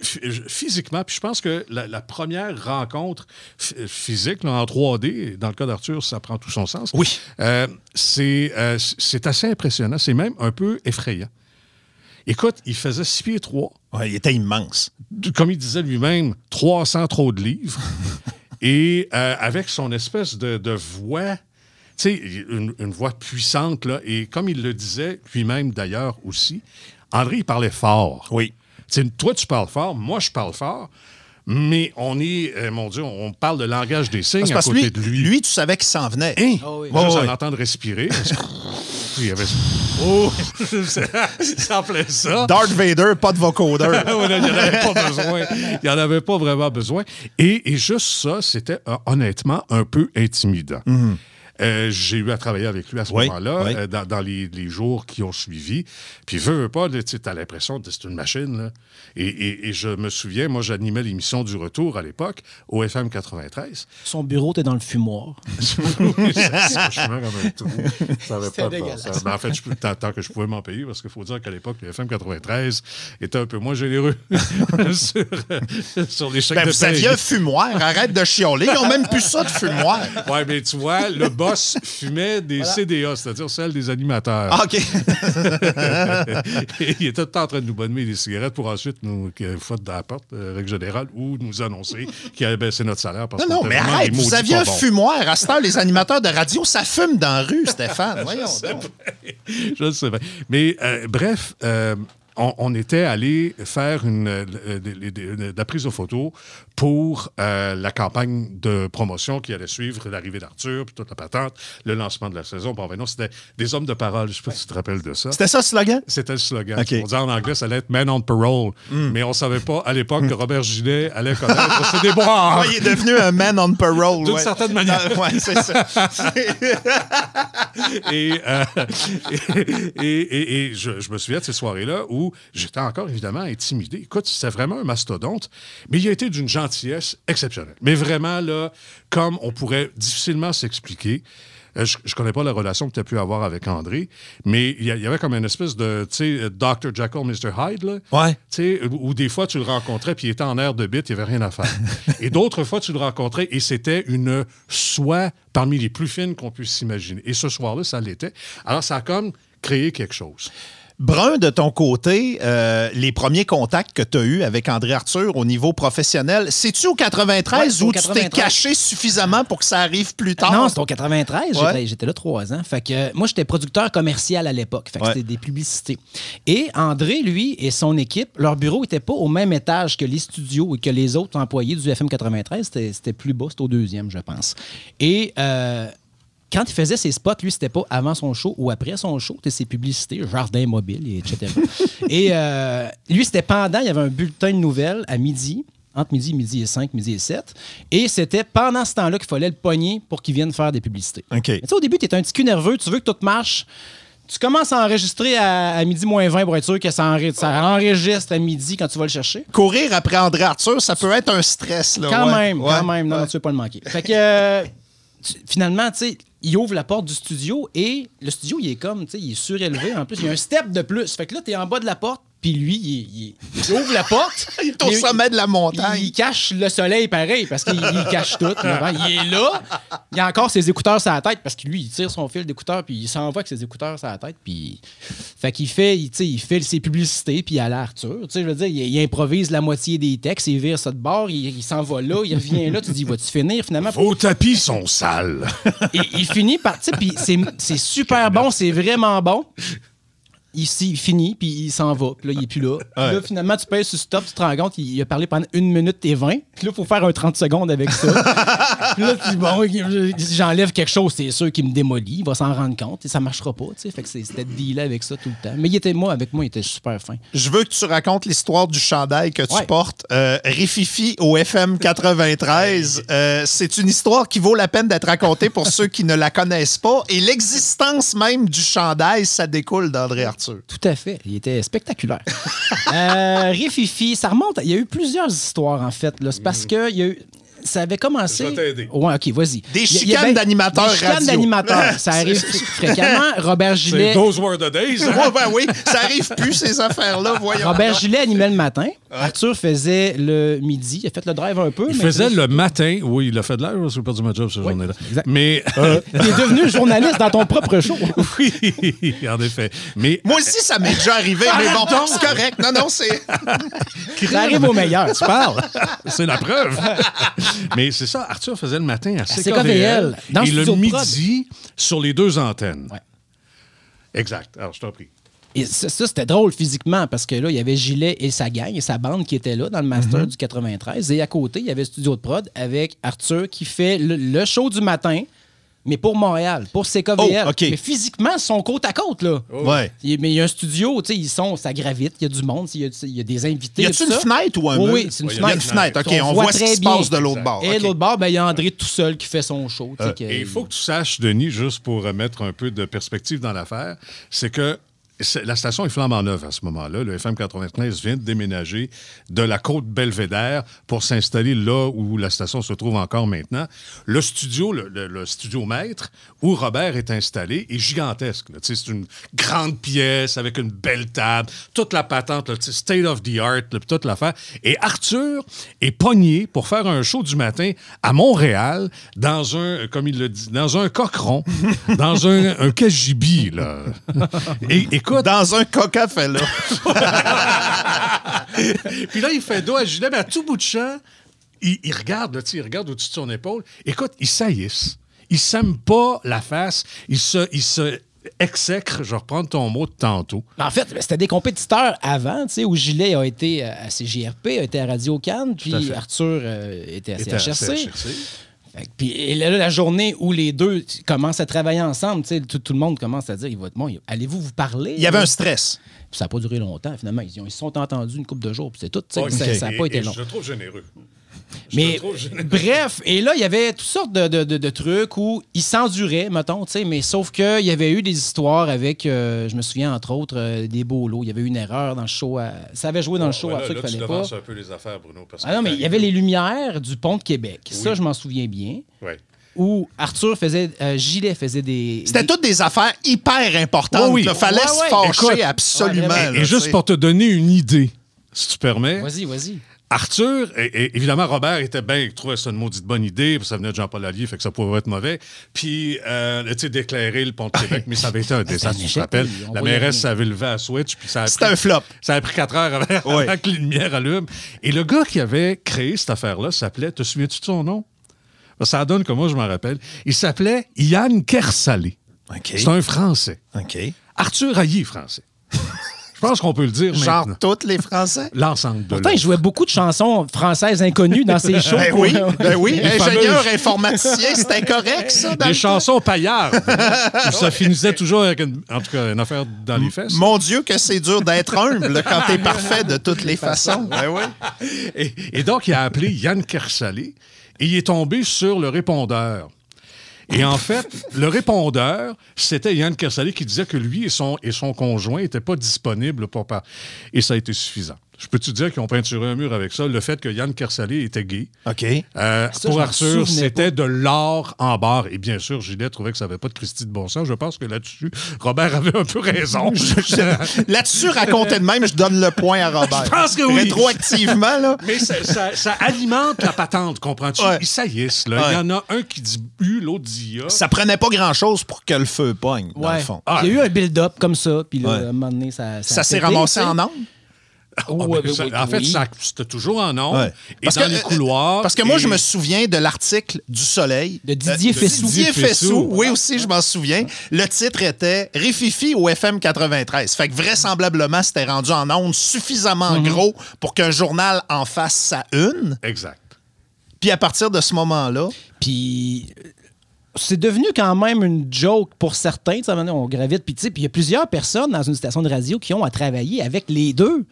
Physiquement, puis je pense que la, la première rencontre ph- physique là, en 3D, dans le cas d'Arthur, ça prend tout son sens. Oui. Euh, c'est euh, c'est assez impressionnant. C'est même un peu effrayant. Écoute, il faisait 6 pieds 3. Ouais, il était immense. Comme il disait lui-même, 300 trop de livres. Et euh, avec son espèce de, de voix, tu sais, une, une voix puissante, là, et comme il le disait lui-même d'ailleurs aussi, André, il parlait fort. Oui. Toi, tu parles fort, moi, je parle fort, mais on est, euh, mon Dieu, on parle de langage des signes à parce que côté lui, de lui. lui, tu savais qu'il s'en venait. Hein? Ah oui. Juste en entendre respirer. parce que- il y avait... Oh! ça plaît ça. Darth Vader, pas de vocodeur. Ah il n'y en avait pas besoin. Il n'y en avait pas vraiment besoin. Et, et juste ça, c'était euh, honnêtement un peu intimidant. Euh, j'ai eu à travailler avec lui à ce Oui, moment-là, oui. euh, dans, dans les, les jours qui ont suivi. Puis, veux, veux pas, tu as l'impression que c'est une machine. Là. Et, et- et je me souviens, moi, j'animais l'émission du retour à l'époque, au FM 93. Son bureau était dans le fumoir. Oui, ça, comme un trou. Ça avait pas de bon. Mais en fait, je tant, tant que je pouvais m'en payer, parce qu'il faut dire qu'à l'époque, le FM 93 était un peu moins généreux sur, sur les chèques Ben, de vous aviez paye. un fumoir, arrête de chialer. Ils ont même plus ça de fumoir. Oui, mais tu vois, le boss fumait des CDA, c'est-à-dire celles des animateurs. Ah, OK. il était tout le temps en train de nous bonner des cigarettes pour ensuite nous foutre dans la porte, euh, règle générale, ou nous annoncer qu'il avait baissé notre salaire. Parce Non, non, mais arrête. Vous aviez un fumoir. À cette heure, les animateurs de radio, ça fume dans la rue, Stéphane. Voyons donc. Je ne sais pas. Mais euh, bref, euh, on, on était allé faire une, euh, de la prise de photos pour euh, la campagne de promotion qui allait suivre l'arrivée d'Arthur, puis toute la patente, le lancement de la saison. Bon, ben non, c'était des hommes de parole. Je ne sais pas si tu te rappelles de ça. C'était ça le slogan? C'était le slogan. OK. On disait en anglais, ça allait être Man on Parole. Mais on ne savait pas à l'époque que Robert Gilet allait connaître ce déboire. Ouais, il est devenu un man on parole. D'une ouais. certaine manière. Ah, ouais, c'est ça. et, euh, et, et- et je, je me souviens de ces soirées-là où j'étais encore évidemment intimidé. Écoute, c'était vraiment un mastodonte, mais il a été d'une gentillesse exceptionnelle. Mais vraiment, là, comme on pourrait difficilement s'expliquer. Euh, Je ne connais pas la relation que tu as pu avoir avec André, mais il y, avait comme une espèce de, tu sais, Dr. Jekyll, Mr. Hyde, là. Ouais. Tu sais, où où des fois tu le rencontrais puis il était en air de bite, il n'y avait rien à faire. et d'autres fois tu le rencontrais et c'était une soie parmi les plus fines qu'on puisse s'imaginer. Et ce soir-là, ça l'était. Alors ça a comme créé quelque chose. Brun, de ton côté, euh, les premiers contacts que tu as eus avec André Arthur au niveau professionnel, c'est-tu au 93 Ouais, où au tu t'es 93. caché suffisamment pour que ça arrive plus tard? Non, c'était au 93. Ouais. J'étais- là trois ans. Fait que moi, j'étais producteur commercial à l'époque. Fait que Ouais. c'était des publicités. Et André, lui, et son équipe, leur bureau n'était pas au même étage que les studios et que les autres employés du FM 93. C'était c'était plus bas, c'était au deuxième, je pense. Et euh, quand il faisait ses spots, lui, c'était pas avant son show ou après son show, c'était ses publicités, jardin mobile, et etc. et euh, lui, c'était pendant, il y avait un bulletin de nouvelles à midi, entre midi, midi et 5, midi et 7. Et c'était pendant ce temps-là qu'il fallait le pogner pour qu'il vienne faire des publicités. OK. Mais tu sais, au début, tu es un petit cul nerveux, tu veux que tout marche. Tu commences à enregistrer à, à midi moins 20 pour être sûr que ça, ça enregistre à midi quand tu vas le chercher. Courir après André Arthur, ça peut être un stress. Là. Quand Ouais. même, Ouais. quand même. Non, non, tu veux pas le manquer. Fait que euh, tu- finalement, tu sais, il ouvre la porte du studio et le studio, il est comme, tu sais, il est surélevé. En plus, il y a un step de plus. Fait que là, tu es en bas de la porte, puis lui, il, il- il ouvre la porte. Il est au sommet de la il, montagne. il cache le soleil pareil parce qu'il il cache tout. Il est là. Il a encore ses écouteurs sur la tête parce que lui, il tire son fil d'écouteurs puis il s'en va avec ses écouteurs sur la tête. Puis... Fait qu'il fait, il, tu sais, il fait ses publicités puis l'Arthur. Tu sais, je veux dire, il, il improvise la moitié des textes, il vire ça de bord, il, il s'en va là, il revient là. Tu dis, vas-tu finir finalement? Vos tapis sont sales. Et il finit par. Tu sais, puis c'est super bon, c'est vraiment bon. Ici, il finit, puis il s'en va. Puis là, il est plus là. Puis Là, finalement, tu payes sur stop, tu te rends compte, il, a parlé pendant une minute et 20. Puis là, il faut faire un 30 secondes avec ça. puis là, tu bon, si j'enlève quelque chose, c'est sûr qu'il me démolit. Il va s'en rendre compte et ça marchera pas. Tu sais, fait que c'était de dealer avec ça tout le temps. Mais il était, moi, avec moi, il était super fin. Je veux que tu racontes l'histoire du chandail que tu Ouais. portes. Euh, Rififi au FM 93. Euh, c'est une histoire qui vaut la peine d'être racontée pour ceux qui ne la connaissent pas. Et l'existence même du chandail, ça découle d'André Arthur. Tout à fait. Il était spectaculaire. euh, Rififi, ça remonte. Il y a eu plusieurs histoires, en fait. C'est parce que il y a eu. Ça avait commencé. Je vais t'aider. Ouais, OK, vas-y. Des chicanes d'animateurs Des chicanes d'animateurs. Ça arrive fréquemment. Robert Gillet. C'est those were the days. hein? Ouais, ben oui, ça arrive plus, ces affaires-là. Voyons. Robert. Gillet animait le matin. Arthur faisait le midi. Il a fait le drive un peu. Il mais faisait le matin. Oui, il a fait de l'air, j'ai perdu ma job cette journée-là. exact. Mais. Tu es devenu journaliste dans ton propre show. oui, en effet. Mais. Moi aussi, ça m'est déjà arrivé, mais bon, c'est correct. Non, non, c'est. Ça arrive au meilleur. Tu parles. C'est la preuve. Mais c'est ça, Arthur faisait le matin à CKVL. CKVL, dans et le midi sur les deux antennes. Ouais. Exact. Alors, je t'en prie. Et ça, ça, c'était drôle physiquement parce que là, il y avait Gilet et sa gang et sa bande qui étaient là dans le master du 93. Et à côté, il y avait le studio de prod avec Arthur qui fait le, le show du matin, mais pour Montréal, pour CKVL. Oh. Mais physiquement, ils sont côte à côte, là. Ouais. Il- Mais il y a un studio, tu sais, ils sont, ça gravite, il y a du monde, il y a, y a des invités. Y a-tu tout une ça. fenêtre ou un Oui, mur? oui, c'est une Ouais, y a une fenêtre. fenêtre, OK. On On, voit ce qui se passe de l'autre bord. Et OK. l'autre bord, ben, il y a André tout seul qui fait son show. que- Et il faut que tu saches, Denis, juste pour remettre un peu de perspective dans l'affaire, c'est que la station est flambant neuve à ce moment-là. Le FM 95 vient de déménager de la côte Belvédère pour s'installer là où la station se trouve encore maintenant. Le studio, le, le- le studio maître, où Robert est installé, est gigantesque. C'est une grande pièce avec une belle table, toute la patente, là, state of the art, là, toute l'affaire. Et Arthur est pogné pour faire un show du matin à Montréal dans un, comme il le dit, dans un cochon, dans un, un cagibi, là. Et, écoute, Dans un coca fait là. puis là, il fait dos à Gilet, mais à tout bout de champ, il, il regarde, là, tu sais, il regarde au-dessus de son épaule. Écoute, il saillisse. Il s'aime pas la face. Il se, il se exècre, je vais reprendre ton mot de tantôt. En fait, c'était des compétiteurs avant, tu sais, où Gilet a été à CGRP, a été à Radio Cannes, puis. Arthur euh, était à Était à CHRC. Puis et là, la journée où les deux commencent à travailler ensemble, tu sais, tout, tout le monde commence à dire il va être bon, allez-vous vous parler? Il y avait un stress. Puis ça n'a pas duré longtemps, finalement. Ils, ont- ils se sont entendus une couple de jours, puis c'est tout. ça- Ça n'a pas été et long. Je le trouve généreux. Mais bref, et là, il y avait toutes sortes de, de- de- de trucs où ils s'enduraient, mettons, tu sais, mais sauf qu'il y avait eu des histoires avec, euh, je me souviens entre autres, euh, des beaux lots. Il y avait eu une erreur dans le show. à- ça avait joué dans le show Ouais, à là, ça là, qu'il tu fallait pas. un peu les affaires, Bruno. parce Ah que non, mais il y avait les lumières du pont de Québec. Ça, Oui. je m'en souviens bien. Ouais. Où Arthur faisait, euh, Gilet faisait des. C'était des- toutes des affaires hyper importantes. Oui, oui. Il fallait Ouais, se ouais. fâcher Écoute, absolument. ouais, là, Et juste pour te donner une idée, si tu permets, Vas-y, vas-y. Arthur, et, et évidemment, Robert était bien, il trouvait ça une maudite bonne idée, puis ça venait de Jean-Paul Allier, fait que ça pouvait être mauvais. Puis, euh, tu sais, d'éclairer le pont de Québec, mais ça avait été un désastre, tu te on La mairesse rien. avait levé à switch, puis ça a C'était pris- un flop. Ça a pris quatre heures avant, Oui. avant que les lumières allument. Et le gars qui avait créé cette affaire-là s'appelait, te souviens-tu de son nom? Ça donne comme moi, je m'en rappelle. Il s'appelait Yann Kersalé. C'est un Français. Arthur Haillé est français. je pense qu'on peut le dire Genre maintenant. tous les Français? L'ensemble de Pourtant, il jouait beaucoup de chansons françaises inconnues dans ses shows. Ben oui, ben oui. Ingénieur fameuses- informaticien, c'était correct, ça? dans Des chansons paillardes. ça finissait toujours avec, une- en tout cas, une affaire dans les fesses. Mon Dieu, que c'est dur d'être humble quand t'es parfait de toutes les façons. Ben oui. Et, et donc, il a appelé Yann Kersalé et il est tombé sur le répondeur. Et en fait, le répondeur, c'était Yann Kersalé qui disait que lui et son, et son conjoint n'étaient pas disponibles pour parler. Et ça a été suffisant. Je peux te dire qu'ils ont peinturé un mur avec ça, le fait que Yann Kersalé était gay. OK. Euh, Ça, pour Arthur, c'était de l'or en barre. Et bien sûr, Gilet trouvait que ça n'avait pas de Christie de bon sens. Je pense que là-dessus, Robert avait un peu raison. Là-dessus, raconté de même, je donne le point à Robert. Je pense que oui. Rétroactivement, là. Mais ça, ça- ça alimente la patente, comprends-tu? Ouais. Ils saillissent. là. Il y en a un qui dit U, l'autre dit A. Ça prenait pas grand-chose pour que le feu pogne, dans Ouais. le fond. Ah. Il y a eu un build-up comme ça, puis là, Ouais. à un moment donné, ça. Ça s'est ramassé en ondes? Ah, ben, ça- en fait, c'était toujours en ondes. Ouais. Et dans les euh, couloirs. Parce que moi, je me souviens de l'article du Soleil. De Didier Euh, Fessou. Didier Didier Fessou. Fessou. Oui, aussi, je m'en souviens. Le titre était Rififi au FM 93. Fait que vraisemblablement, c'était rendu en ondes suffisamment Mhm. gros pour qu'un journal en fasse sa une. Exact. Puis à partir de ce moment-là, Puis c'est devenu quand même une joke pour certains. On gravite. Puis il y a plusieurs personnes dans une station de radio qui ont à travailler avec les deux.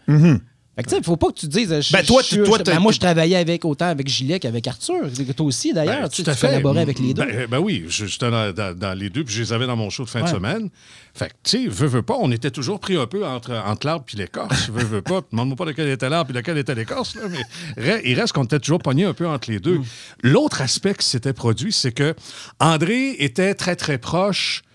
Fait que tu sais, il faut pas que tu te dises. je- Ben, toi, je- toi, ben, moi, je travaillais avec autant avec Gilet qu'avec Arthur. Toi aussi, d'ailleurs. Ben, tu, à tu fait. collaborais avec les deux. Ben, ben oui, je- j'étais dans, dans- dans les deux, puis je les avais dans mon show de fin de semaine. Fait que, tu sais, veux, veux pas, on était toujours pris un peu entre, entre l'arbre puis l'écorce. veux, veux pas, demande-moi pas lequel était l'arbre puis lequel était l'écorce, là, mais il reste qu'on était toujours pogné un peu entre les deux. L'autre aspect qui s'était produit, c'est que André était très, très proche euh,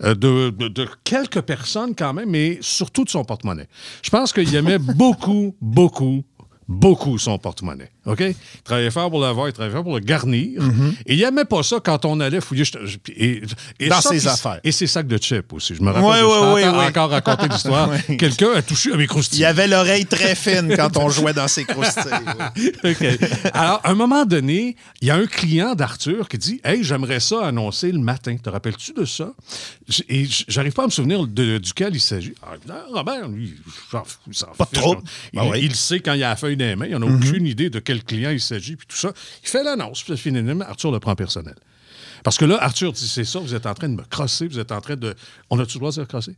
de, de- de quelques personnes quand même, mais surtout de son porte-monnaie. Je pense qu'il aimait beaucoup, beaucoup beaucoup son porte-monnaie. OK? Il travaillait fort pour l'avoir, il travaillait fort pour le garnir. Et il n'aimait pas ça quand on allait fouiller. je- je- et- et Dans ses affaires. Et ses sacs de chips aussi. Je me rappelle, je t'entends ouais, ouais. encore raconter l'histoire. Quelqu'un a touché à mes Il croustilles. y avait l'oreille très fine quand on jouait dans ses croustilles. OK. Alors, à un moment donné, il y a un client d'Arthur qui dit Hey, j'aimerais ça annoncer le matin. Te rappelles-tu de ça? Et j'arrive pas à me souvenir de- duquel il s'agit. Ah, non, Robert, lui, il s'en fout, il Pas trouble. Il, Ben oui. il sait quand il a la feuille des mains. Il n'en a aucune idée de quel client il s'agit, puis tout ça. Il fait l'annonce, puis finalement, Arthur le prend personnel. Parce que là, Arthur dit C'est ça, vous êtes en train de me crosser, vous êtes en train de. On a-tu le droit de dire crosser?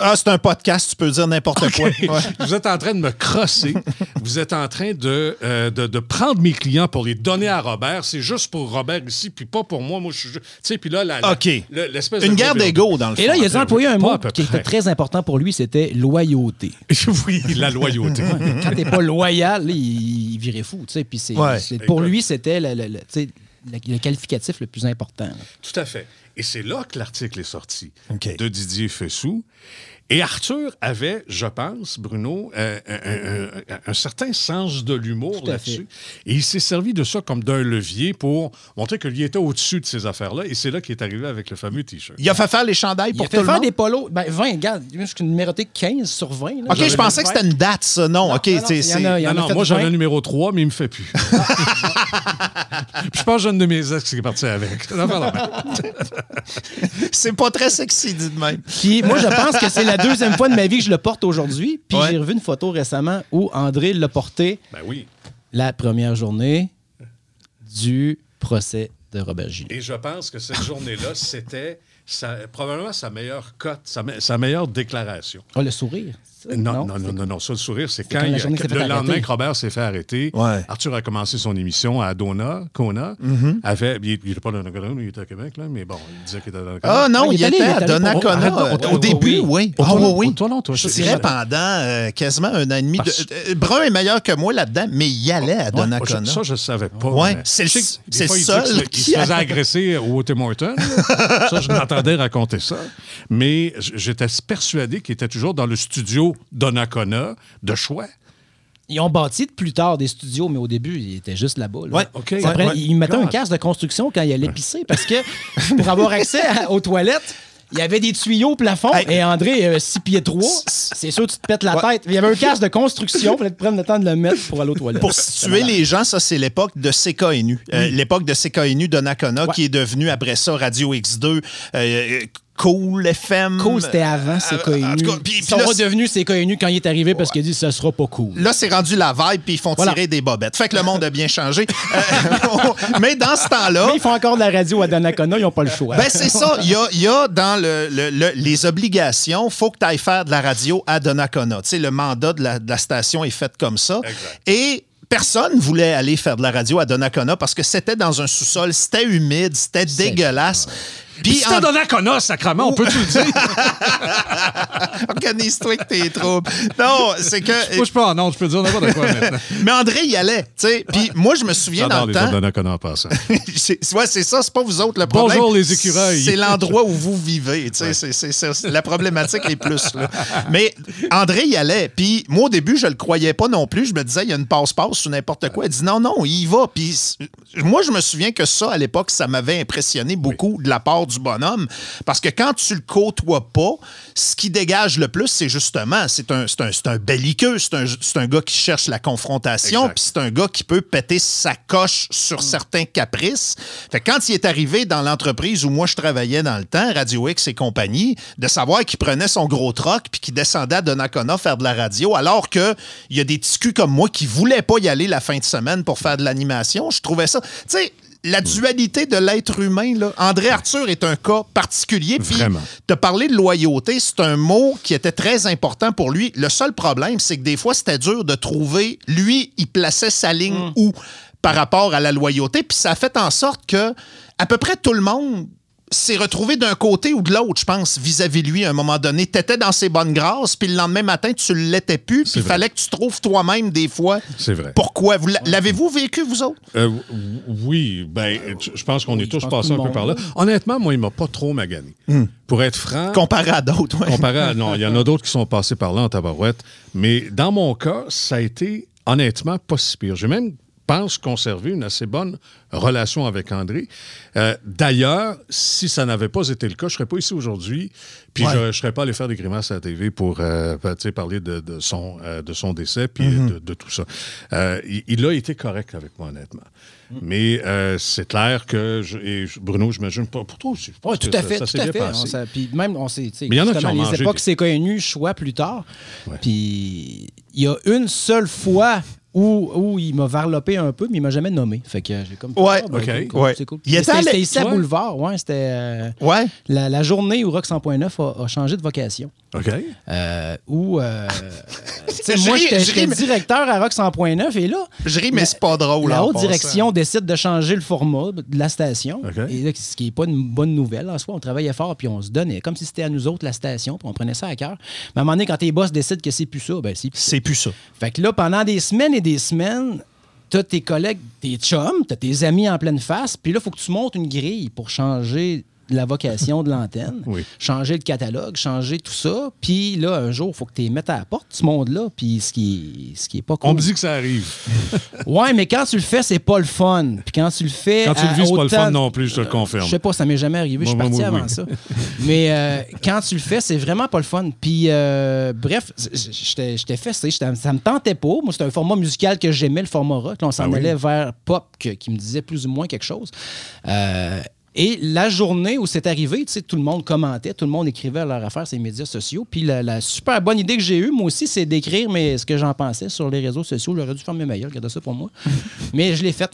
Ah, c'est un podcast, tu peux dire n'importe quoi. Ouais. Vous êtes en train de me crosser. vous êtes en train de, euh, de, de prendre mes clients pour les donner à Robert. C'est juste pour Robert ici, puis pas pour moi. Moi, je suis juste. Tu sais, puis là, la, la- OK. le- l'espèce Une de guerre d'ego, dans le fond. Et là, il a dû employer un mot qui était très important pour lui, c'était loyauté. oui, la loyauté. Quand t'es pas loyal, là, il, il virait fou. tu sais, Puis c'est, Ouais. c'est- pour lui, c'était le, le- le- tu sais, le- le qualificatif le plus important. là. Tout à fait. Et c'est là que l'article est sorti de Didier Fessou. Et Arthur avait, je pense, Bruno, euh, un, un- un- un certain sens de l'humour là-dessus. Et il s'est servi de ça comme d'un levier pour montrer que lui était au-dessus de ces affaires-là. Et c'est là qu'il est arrivé avec le fameux T-shirt. Il a fait faire les chandails Il pour a fait tout le faire monde? des polos. Ben, 20, regarde, je suis numéroté 15 sur 20. là. OK, je pensais que c'était une date, ça. Non, OK. non, non, c'est- il y en a- il y en Non, non, moi j'avais 20. le numéro 3, mais il me fait plus. Puis je pense que j'ai une de mes ex qui est parti avec. Non. C'est pas très sexy, dit de même. Puis moi, je pense que c'est la deuxième fois de ma vie que je le porte aujourd'hui. Puis Ouais. j'ai revu une photo récemment où André l'a porté Ben oui. la première journée du procès de Robert Gilles. Et je pense que cette journée-là, c'était sa- probablement sa meilleure cote, sa, me- sa meilleure déclaration. Ah, le sourire. Non, non, non, non, non, ça, le sourire, c'est quand, le lendemain que Robert s'est fait arrêter. Ouais. Arthur a commencé son émission à Dona, Kona. Mm-hmm. avait, il n'était pas dans le Canada, il était à Québec, là, mais bon, il disait qu'il était dans le Ah non, Ouais, il, il est allé- était il est à Donnacona euh, au- début, oui. oui. Ah oui, oui. Je je- dirais pendant euh, quasiment un an et demi. euh, Brun est meilleur que moi là-dedans, mais il allait à Ouais, Donnacona. Ça, je ne savais pas. Mais- c'est le- seul se- Il qui se a- faisait agresser au Tim ça, je l'entendais raconter ça. Mais j'étais persuadé qu'il était toujours dans le studio Donnacona de choix. Ils ont bâti plus tard des studios, mais au début, il était juste là-bas. là. Ouais, OK. Ça Ouais, ouais. Ils mettaient un casque de construction quand il allait pisser parce que pour avoir accès à- aux toilettes, il y avait des tuyaux au plafond Hey. et André, 6 pieds 3, c'est sûr que tu te pètes la Ouais. tête. Il y avait un casque de construction, il fallait te prendre le temps de le mettre pour aller aux toilettes. Pour situer les gens, ça, c'est l'époque de CKNU. Euh, l'époque de CKNU de Nakona, Ouais. qui est devenue après ça Radio X2, euh, Cool FM. Cool, c'était avant Euh, en tout cas, puis- Ils puis sont là, redevenus CKNU quand il est arrivé parce qu'il a dit ce sera pas cool. Là, c'est rendu la vibe, puis ils font Voilà. tirer des bobettes. Fait que le monde a bien changé. Euh, mais dans ce temps-là, Mais ils font encore de la radio à Donnacona, ils n'ont pas le choix. Ben, c'est ça. Il y a, il y a dans le, le- le- les obligations, faut que tu ailles faire de la radio à Donnacona. Tu sais, le mandat de la, de la station est fait comme ça. Exact. Et personne voulait aller faire de la radio à Donnacona parce que c'était dans un sous-sol, c'était humide, c'était dégueulasse. Puis, Puis c'était en- Donnacona, sacrement, on peut-tu le dire? organise-toi que t'es trouble. Non, c'est que. Moi, je suis pas en onde, je peux dire n'importe quoi maintenant. Mais André y allait, tu sais. Puis moi, je me souviens dans J'adore le les autres temps. Donnacona en passant. c'est ouais, c'est ça, c'est pas vous autres le problème. Bonjour, les écureuils. C'est l'endroit où vous vivez. tu sais, c'est- c'est- c'est- la problématique est plus. Là. Mais André y allait. Puis moi, au début, je le croyais pas non plus. Je me disais, il y a une passe-passe ou n'importe quoi. Il dit non, non, il y va. Puis moi, je me souviens que ça, à l'époque, ça m'avait impressionné beaucoup de la part du bonhomme. Parce que quand tu le côtoies pas, ce qui dégage le plus, c'est justement, c'est un, belliqueux. C'est un, un gars qui cherche la confrontation. Puis c'est un gars qui peut péter sa coche sur certains caprices. Fait que quand il est arrivé dans l'entreprise où moi je travaillais dans le temps, Radio X et compagnie, de savoir qu'il prenait son gros troc puis qu'il descendait à Donnacona faire de la radio, alors que il y a des petits culs comme moi qui voulaient pas y aller la fin de semaine pour faire de l'animation, je trouvais ça. Tu sais, la dualité de l'être humain, là. André Arthur est un cas particulier. Puis, Vraiment. de parler de loyauté, c'est un mot qui était très important pour lui. Le seul problème, c'est que des fois, c'était dur de trouver. Lui, il plaçait sa ligne où par rapport à la loyauté. Puis ça a fait en sorte que à peu près tout le monde s'est retrouvé d'un côté ou de l'autre, je pense, vis-à-vis de lui à un moment donné. T'étais dans ses bonnes grâces, puis le lendemain matin, tu ne l'étais plus, puis il fallait que tu trouves toi-même des fois. C'est vrai. Pourquoi? Vous l'a- L'avez-vous vécu, vous autres? Euh, oui, ben, je pense qu'on est tous passés un peu monde. par là. Honnêtement, moi, il m'a pas trop magané. Pour être franc, Comparé à d'autres, ouais. comparé à. Non, il y en a d'autres qui sont passés par là en tabarouette. Mais dans mon cas, ça a été honnêtement, pas si pire. J'ai même pense conserver une assez bonne relation avec André. Euh, D'ailleurs, si ça n'avait pas été le cas, je ne serais pas ici aujourd'hui, puis Ouais. je ne serais pas allé faire des grimaces à la TV pour euh, sais, parler de, de son, euh, de son décès, puis Mm-hmm. de, de tout ça. Il, il a été correct avec moi, honnêtement. Mm. Mais c'est clair que, je- et je- Bruno, j'imagine pas pour toi aussi. je pense tout à fait, ça tout s'est à bien fait. passé. Puis même, on sait, Mais il y en a qui ont les époques des- c'est connu, choix plus tard. Puis il y a une seule fois où, où il m'a varlopé un peu, mais il m'a jamais nommé. Fait que j'ai comme. Ouais, Ah, ben, ok, cool, ouais. C'est cool. C'était ici à. Boulevard, ouais. C'était euh, Ouais. la, la journée où Rock 100.9 a, a changé de vocation. OK. Euh, où, euh, moi, j'étais directeur à Rock 100.9 et là, Je ris, mais c'est pas drôle. la haute direction décide de changer le format de la station. Et là, ce qui n'est pas une bonne nouvelle en soi. On travaillait fort puis on se donnait comme si c'était à nous autres la station puis on prenait ça à cœur. Mais à un moment donné, quand tes boss décident que c'est plus ça, ben c'est plus ça. C'est plus ça. Fait que là, pendant des semaines et des semaines, t'as tes collègues, tes chums, t'as tes amis en pleine face, puis là, il faut que tu montes une grille pour changer la vocation de l'antenne, Oui. changer le catalogue, changer tout ça. Puis là, un jour, il faut que tu les mettes à la porte, ce monde-là, puis ce qui, ce qui est pas cool. On me dit que ça arrive. Ouais, mais quand tu le fais, c'est pas le fun. Puis quand tu le fais. Quand tu le vis, c'est pas le fun non plus, je te le confirme. Je sais pas, ça m'est jamais arrivé. Je suis parti moi, avant oui. ça. Mais euh, quand tu le fais, c'est vraiment pas le fun. Puis, euh, bref, j'étais fessé. Ça me tentait pas. Moi, c'était un format musical que j'aimais, le format rock. Là, on s'en Ah oui. allait vers pop que- qui me disait plus ou moins quelque chose. Euh, et la journée où c'est arrivé, tu sais, tout le monde commentait, tout le monde écrivait à leur affaire sur les médias sociaux. Puis la, la super bonne idée que j'ai eue, moi aussi, c'est d'écrire mais ce que j'en pensais sur les réseaux sociaux. J'aurais dû faire mes meilleurs, regardez ça pour moi. mais je l'ai fait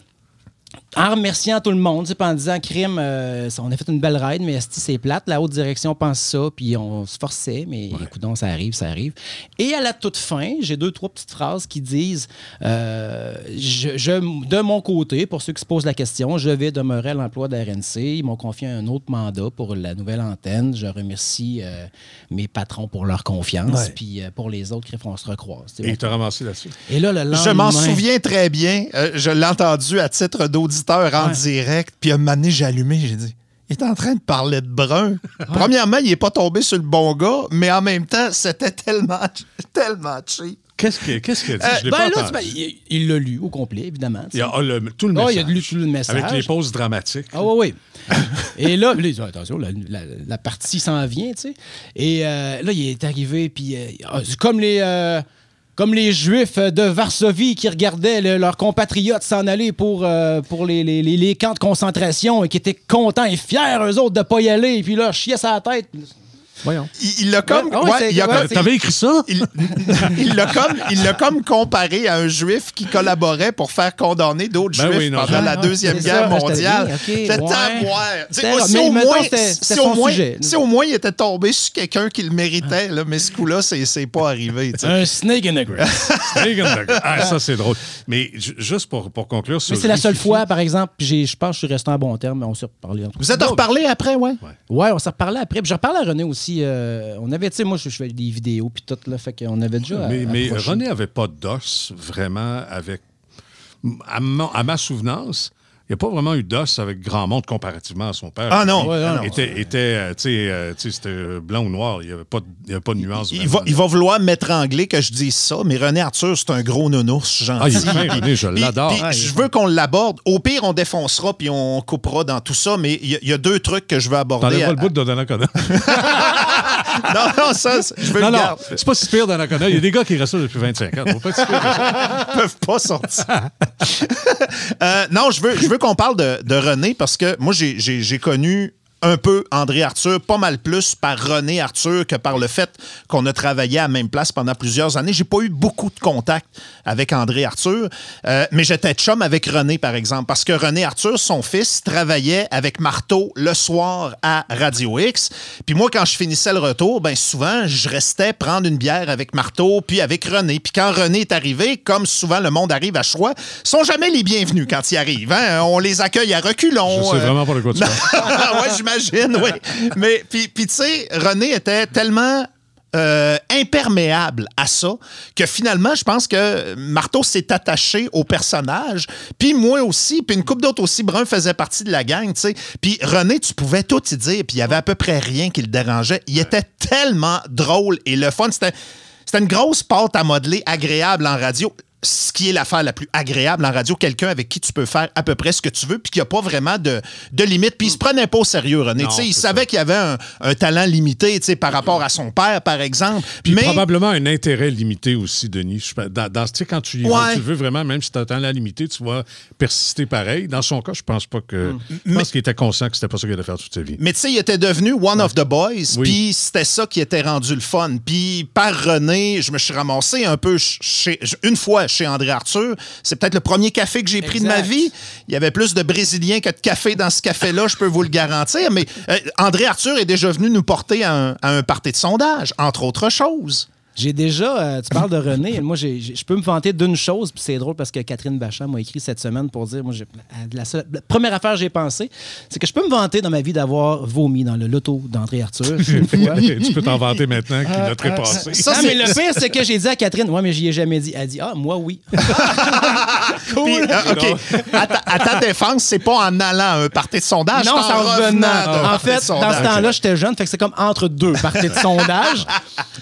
en remerciant tout le monde, tu sais, puis en disant crime, euh, on a fait une belle ride, mais c'est plate. La haute direction pense ça, puis on se forçait, mais écoute, ça arrive, ça arrive. Et à la toute fin, j'ai deux, trois petites phrases qui disent euh, je, je- de mon côté, pour ceux qui se posent la question, je vais demeurer à l'emploi de RNC. Ils m'ont confié un autre mandat pour la nouvelle antenne. Je remercie euh, mes patrons pour leur confiance, Ouais. puis pour les autres, on se recroise. tu. Et il t'a ramassé là-dessus. Et là, le lendemain. Je m'en souviens très bien. Je l'ai entendu à titre d'auditeur en Ouais. direct. Puis un moment donné, j'ai allumé, j'ai dit il est en train de parler de brun. Premièrement, il n'est pas tombé sur le bon gars, mais en même temps, c'était tellement, tellement cheap. Qu'est-ce qu'il a dit? Euh, je l'ai ben pas là, entendu. tu- ben, il l'a lu au complet, évidemment. Il y a ah, le- tout le Ah, message. il a lu tout le message. Avec les pauses dramatiques. Ah oui, oui. Et là, là, il dit, attention, la, la- la partie s'en vient, tu sais. Et euh, là, il est arrivé, puis euh, ah, c'est comme les... comme les Juifs de Varsovie qui regardaient le- leurs compatriotes s'en aller pour, euh, les, camps de concentration et qui étaient contents et fiers, eux autres, de pas y aller. Et puis là, chier sa tête. Voyons. Il l'a comme. Ouais, ouais, ouais, c'est- il a ouais, comme- T'avais écrit ça? il l'a comme, il l'a comme comparé à un juif qui collaborait pour faire condamner d'autres Ben juifs oui, non, pendant la Deuxième c'est Guerre ça, mondiale. bien, ok, C'était ouais. taboire. Tu sais, C'était- Si au moins, si au moins- si au moins il était tombé sur quelqu'un qui le méritait, là, mais ce coup-là, c'est c'est pas arrivé. Un snake in the grass. Snake and the- ah, ça, c'est drôle. Mais ju- juste pour, pour conclure sur Mais c'est la seule fois, par exemple, puis j'ai- je pense que je suis resté en bon terme, mais on s'est reparlé. Vous êtes reparlé après, ouais? Ouais, on s'est reparlé après. Puis je reparle à René aussi. Euh, on avait, tu sais, moi, je, je fais des vidéos, puis tout, là, fait qu'on avait déjà. Mais. René avait pas d'os vraiment avec. À, mon- à ma souvenance, il n'y a pas vraiment eu d'os avec grand monde comparativement à son père. Ah non, était, était, euh, tu sais, euh, c'était blanc ou noir. Il n'y avait, pas de- avait pas nuance. Il va, il va vouloir m'étrangler que je dise ça, mais René Arthur, c'est un gros nounours gentil. Ah, il est fin, René, je l'adore. puis Ah, je veux qu'on l'aborde. Au pire, on défoncera puis on coupera dans tout ça, mais il y, a- il y a deux trucs que je veux aborder. T'enlèves pas à- le bout de Donnacona. Non, non, ça, c'est- je veux non, le non, garder. c'est pas si pire Donnacona. Il y a des gars qui restent là depuis 25 ans. Ils peuvent pas sortir. Euh, non, je veux, je veux qu'on parle de, de René parce que moi, j'ai connu un peu André Arthur, pas mal plus par René Arthur que par le fait qu'on a travaillé à la même place pendant plusieurs années. J'ai pas eu beaucoup de contact avec André Arthur, euh, mais j'étais chum avec René, par exemple, parce que René Arthur, son fils, travaillait avec Marteau le soir à Radio X. Puis moi, quand je finissais le retour, ben souvent, je restais prendre une bière avec Marteau, puis avec René. Puis quand René est arrivé, comme souvent le monde arrive à choix, ils sont jamais les bienvenus quand ils arrivent. hein. On les accueille à reculons. Je sais euh, vraiment pas de quoi tu parles. ouais, j'imagine, oui. Mais puis, puis tu sais, René était tellement euh, imperméable à ça que finalement, je pense que Marteau s'est attaché au personnage. Puis moi aussi, puis une couple d'autres aussi, Brun faisait partie de la gang, tu sais. Puis René, tu pouvais tout y dire, puis il y avait à peu près rien qui le dérangeait. Il était tellement drôle et le fun. C'était, c'était une grosse pâte à modeler agréable en radio. Ce qui est l'affaire la plus agréable en radio, quelqu'un avec qui tu peux faire à peu près ce que tu veux, puis qu'il n'y a pas vraiment de, de limite. Puis il se prenait pas au sérieux, René. Non, Tu sais, il savait qu'il avait un, un talent limité tu sais, par rapport à son père, par exemple. Puis mais probablement un intérêt limité aussi, Denis. Dans, dans- tu sais, quand tu, Ouais. tu le veux vraiment, même si tu as un limité, tu vas persister pareil. Dans son cas, je pense pas que. Mm. Je pense qu'il était conscient que c'était pas ça qu'il allait faire toute sa vie. Mais tu sais, il était devenu one of the boys, Oui. puis c'était ça qui était rendu le fun. Puis par René, je me suis ramassé un peu chez, une fois chez André Arthur. C'est peut-être le premier café que j'ai pris de ma vie. Il y avait plus de Brésiliens que de café dans ce café-là, je peux vous le garantir. Mais euh, André Arthur est déjà venu nous porter à un, à un party de sondage, entre autres choses. J'ai déjà, euh, tu parles de René, moi j'ai- j'ai- je peux me vanter d'une chose, puis c'est drôle parce que Catherine Bachand m'a écrit cette semaine pour dire, moi j'ai- la, seule- la première affaire que j'ai pensé, c'est que je peux me vanter dans ma vie d'avoir vomi dans le loto d'André Arthur. une fois. tu peux t'en vanter maintenant qu'il l'a trépassé. Ça, non, c'est- mais le pire, c'est que j'ai dit à Catherine, ouais, mais j'y ai jamais dit. Elle dit, ah, moi, oui. Puis, euh, OK, à ta, à ta défense, c'est pas en allant à un party de sondage, non, c'est en revenant. En fait, dans ce temps-là, j'étais jeune, fait que c'est comme entre deux parties de sondage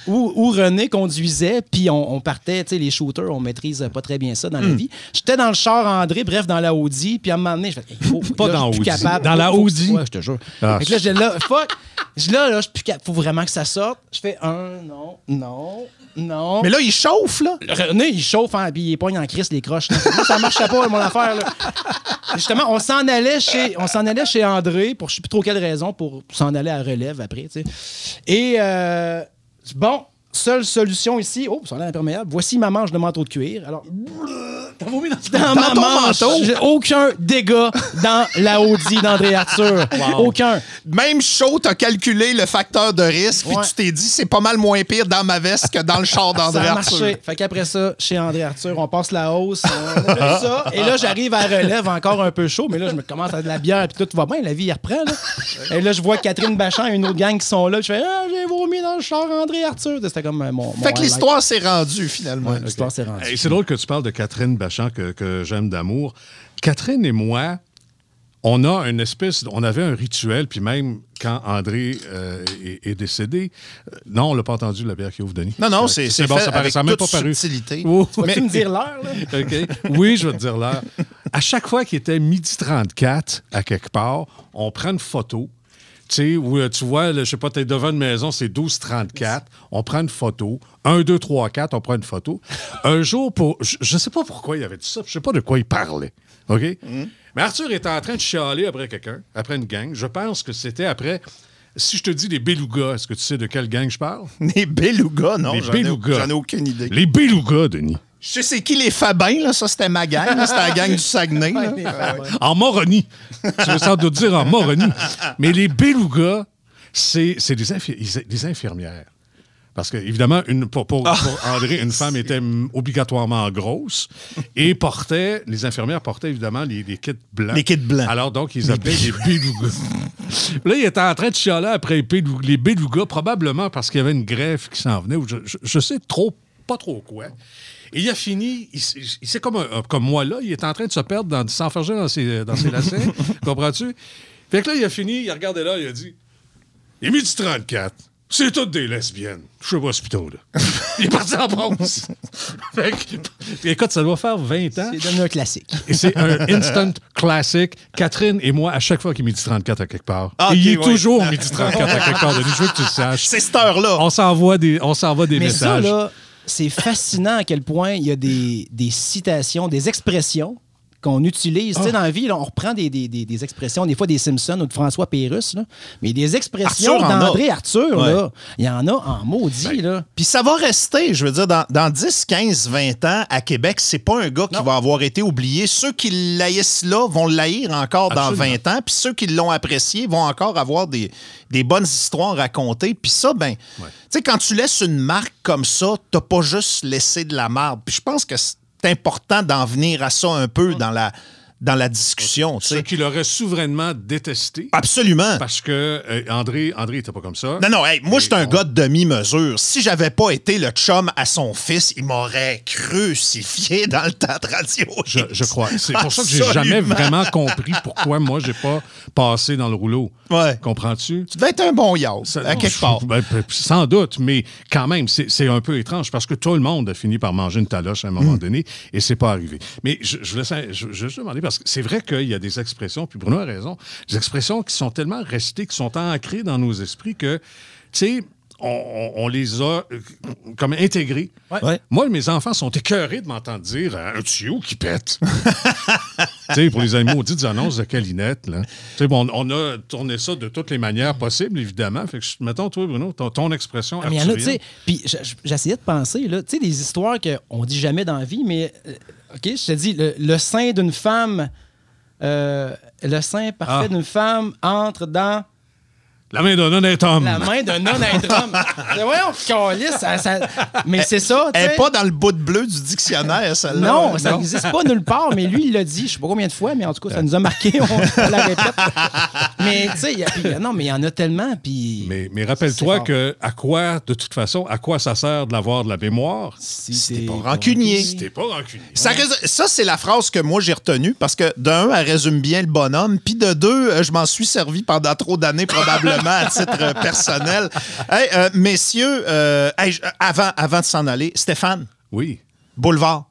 où, où René conduisait, puis on, on partait, tu sais, les shooters, on maîtrise pas très bien ça dans Hmm. la vie. J'étais dans le char André, bref, dans la Audi, puis à un moment donné, je fais, il faut, Pas là, dans Audi. capable. Dans la Audi? Ouais, je te jure. Ah, fait que là, j'ai là, fuck. Je là, là, je suis plus capable. Faut vraiment que ça sorte. Je fais un, non, non, non. Mais là, il chauffe, là. René, il chauffe, hein, puis il pogne en crise les croches. là. Ça marchait pas, mon affaire. Là. Justement, on s'en allait chez, on s'en allait chez André pour je sais plus trop quelle raison pour s'en aller à relève après, tu sais. Et euh, bon, seule solution ici. Oh, ça a l'air imperméable. Voici ma manche de manteau de cuir. Alors, T'as vomi dans dans, ma manche, manteau? j'ai aucun dégât dans la Audi d'André Arthur. Aucun. Même chaud, t'as calculé le facteur de risque, puis tu t'es dit, c'est pas mal moins pire dans ma veste que dans le char d'André Ça a Arthur. marché. Fait qu'après ça, chez André Arthur, on passe la hausse, on a fait ça. Et là, j'arrive à relève encore un peu chaud, mais là, je me commence à de la bière, puis tout va bien, la vie, elle reprend. Là. Et là, je vois Catherine Bachand et une autre gang qui sont là. Je fais, ah, j'ai vomi dans le char André Arthur. C'était comme euh, mon. mon Fait que l'histoire s'est rendue, finalement. Ouais, l'histoire s'est rendue. Hey, c'est drôle que tu parles de Catherine Bachand que, que j'aime d'amour. Catherine et moi, on a une espèce, on avait un rituel, puis même quand André euh, est, est décédé, euh, non, on l'a pas entendu la bière qui ouvre Denis. Non, non, c'est c'est bon, fait ça paraît- avec ça toute pas paru. subtilité. Oh. Vas-tu me dire l'heure, là? OK. Oui, je vais te dire l'heure. À chaque fois qu'il était midi 34 à quelque part, on prend une photo. Tu sais, où euh, tu vois, je sais pas, tu es devant une maison, c'est 12-34. On prend une photo. 1, 2, 3, 4, on prend une photo. Un jour, pour. Je, je sais pas pourquoi il avait dit ça, je sais pas de quoi il parlait. OK? Mais Arthur était en train de chialer après quelqu'un, après une gang. Je pense que c'était après. Si je te dis les belugas, est-ce que tu sais de quelle gang je parle? Les belugas, non, Les j'en ai- belugas. j'en ai aucune idée. Les belugas, Denis. Je sais c'est qui les Fabins, là, ça c'était ma gang, c'était la gang du Saguenay. là. En Moronie. tu veux sans doute dire en Moronie. Mais les belugas, c'est c'est des, infi- des infirmières. Parce que, évidemment, une, pour, pour- pour André, une femme était mm, obligatoirement grosse et portait, les infirmières portaient évidemment les, les kits blancs. Les kits blancs. Alors, donc, ils appelaient les belugas. Là, il était en train de chialer après les belugas, probablement parce qu'il y avait une greffe qui s'en venait, ou je, je- je sais trop, pas trop quoi. Et il a fini, c'est comme, un- comme moi là, il est en train de se perdre, dans, de s'enferger dans ses, dans ses lacets. Comprends-tu? Fait que là, il a fini, il a regardé là, il a dit Il est midi 34. C'est toutes des lesbiennes. Je suis pas hospital, là. il est parti en pause. fait que, écoute, ça doit faire 20 ans. C'est devenu un classique. Et c'est un instant classique. Catherine et moi, à chaque fois qu'il est midi 34 à quelque part. Ah, il est ouais. toujours midi 34 à quelque part. Denis, je veux que tu le saches. C'est cette heure-là. On s'envoie des, on s'envoie des Mais ça, messages. là, c'est fascinant à quel point il y a des, citations, des expressions qu'on utilise. Tu sais, dans la vie, là, on reprend des, des- des- des expressions, des fois des Simpsons ou de François Pérusse, là, mais des expressions d'André Arthur, Ouais. là, il y en a en maudit. là. Puis ça va rester, je veux dire, dans, dans 10, 15, 20 ans, à Québec, c'est pas un gars qui Non. va avoir été oublié. Ceux qui l'haïssent là vont l'haïr encore dans Absolument. 20 ans, puis ceux qui l'ont apprécié vont encore avoir des, des bonnes histoires racontées. Puis ça, ben, tu sais, quand tu laisses une marque comme ça, t'as pas juste laissé de la marde. Puis je pense que c'est important d'en venir à ça un peu dans la dans la discussion. Ce qu'il aurait souverainement détesté. Absolument. Parce que euh, André, André était pas comme ça. Non, non, hey, moi, je suis un on- gars de demi-mesure. Si j'avais pas été le chum à son fils, il m'aurait crucifié dans le temps de radio. Je, je crois. C'est pour ça que j'ai jamais vraiment compris pourquoi moi j'ai pas passé dans le rouleau. Ouais. Comprends-tu? Tu devais être un bon Ça- à quelque je- part. ben, sans doute, mais quand même, c'est un peu étrange parce que tout le monde a fini par manger une taloche à un Mm. moment donné et c'est pas arrivé. Mais je, je, laisse- je, je demander parce que c'est vrai qu'il y a des expressions, puis Bruno a raison, des expressions qui sont tellement restées, qui sont ancrées dans nos esprits que, tu sais, on, on- on les a euh, comme intégrées. Ouais. Moi, mes enfants sont écœurés de m'entendre dire euh, un tuyau qui pète. tu sais, pour les animaux, maudites annonces de Calinette, là. Tu sais, bon, on a tourné ça de toutes les manières possibles, évidemment. Fait que, mettons, toi, Bruno, ton, ton expression. Ah, mais il y en a, tu sais. Puis j'essayais de penser, là, tu sais, des histoires qu'on dit jamais dans la vie, mais, euh, OK, je te dis, le, le sein d'une femme, euh, le sein parfait Ah. d'une femme entre dans La main d'un honnête homme. la main d'un honnête homme. Mais Voyons, câlisse, ça, ça- mais c'est ça, Elle n'est pas dans le bout de bleu du dictionnaire, celle-là. Non, ça n'existe pas nulle part, mais lui, il l'a dit, je sais pas combien de fois, mais en tout cas, ça nous a marqué, on, on la répète. Mais tu sais, non, mais il y en a tellement, puis... Mais, mais rappelle-toi que à quoi, de toute façon, à quoi ça sert d'avoir de la mémoire? Si Si t'es pas rancunier. si t'es pas rancunier? Ça, ça, c'est la phrase que moi j'ai retenue parce que d'un, elle résume bien le bonhomme, puis de deux, euh, je m'en suis servi pendant trop d'années probablement à titre euh, personnel. Hey, euh, messieurs, euh, hey, avant, avant de s'en aller, Stéphane, Oui. Boulevard,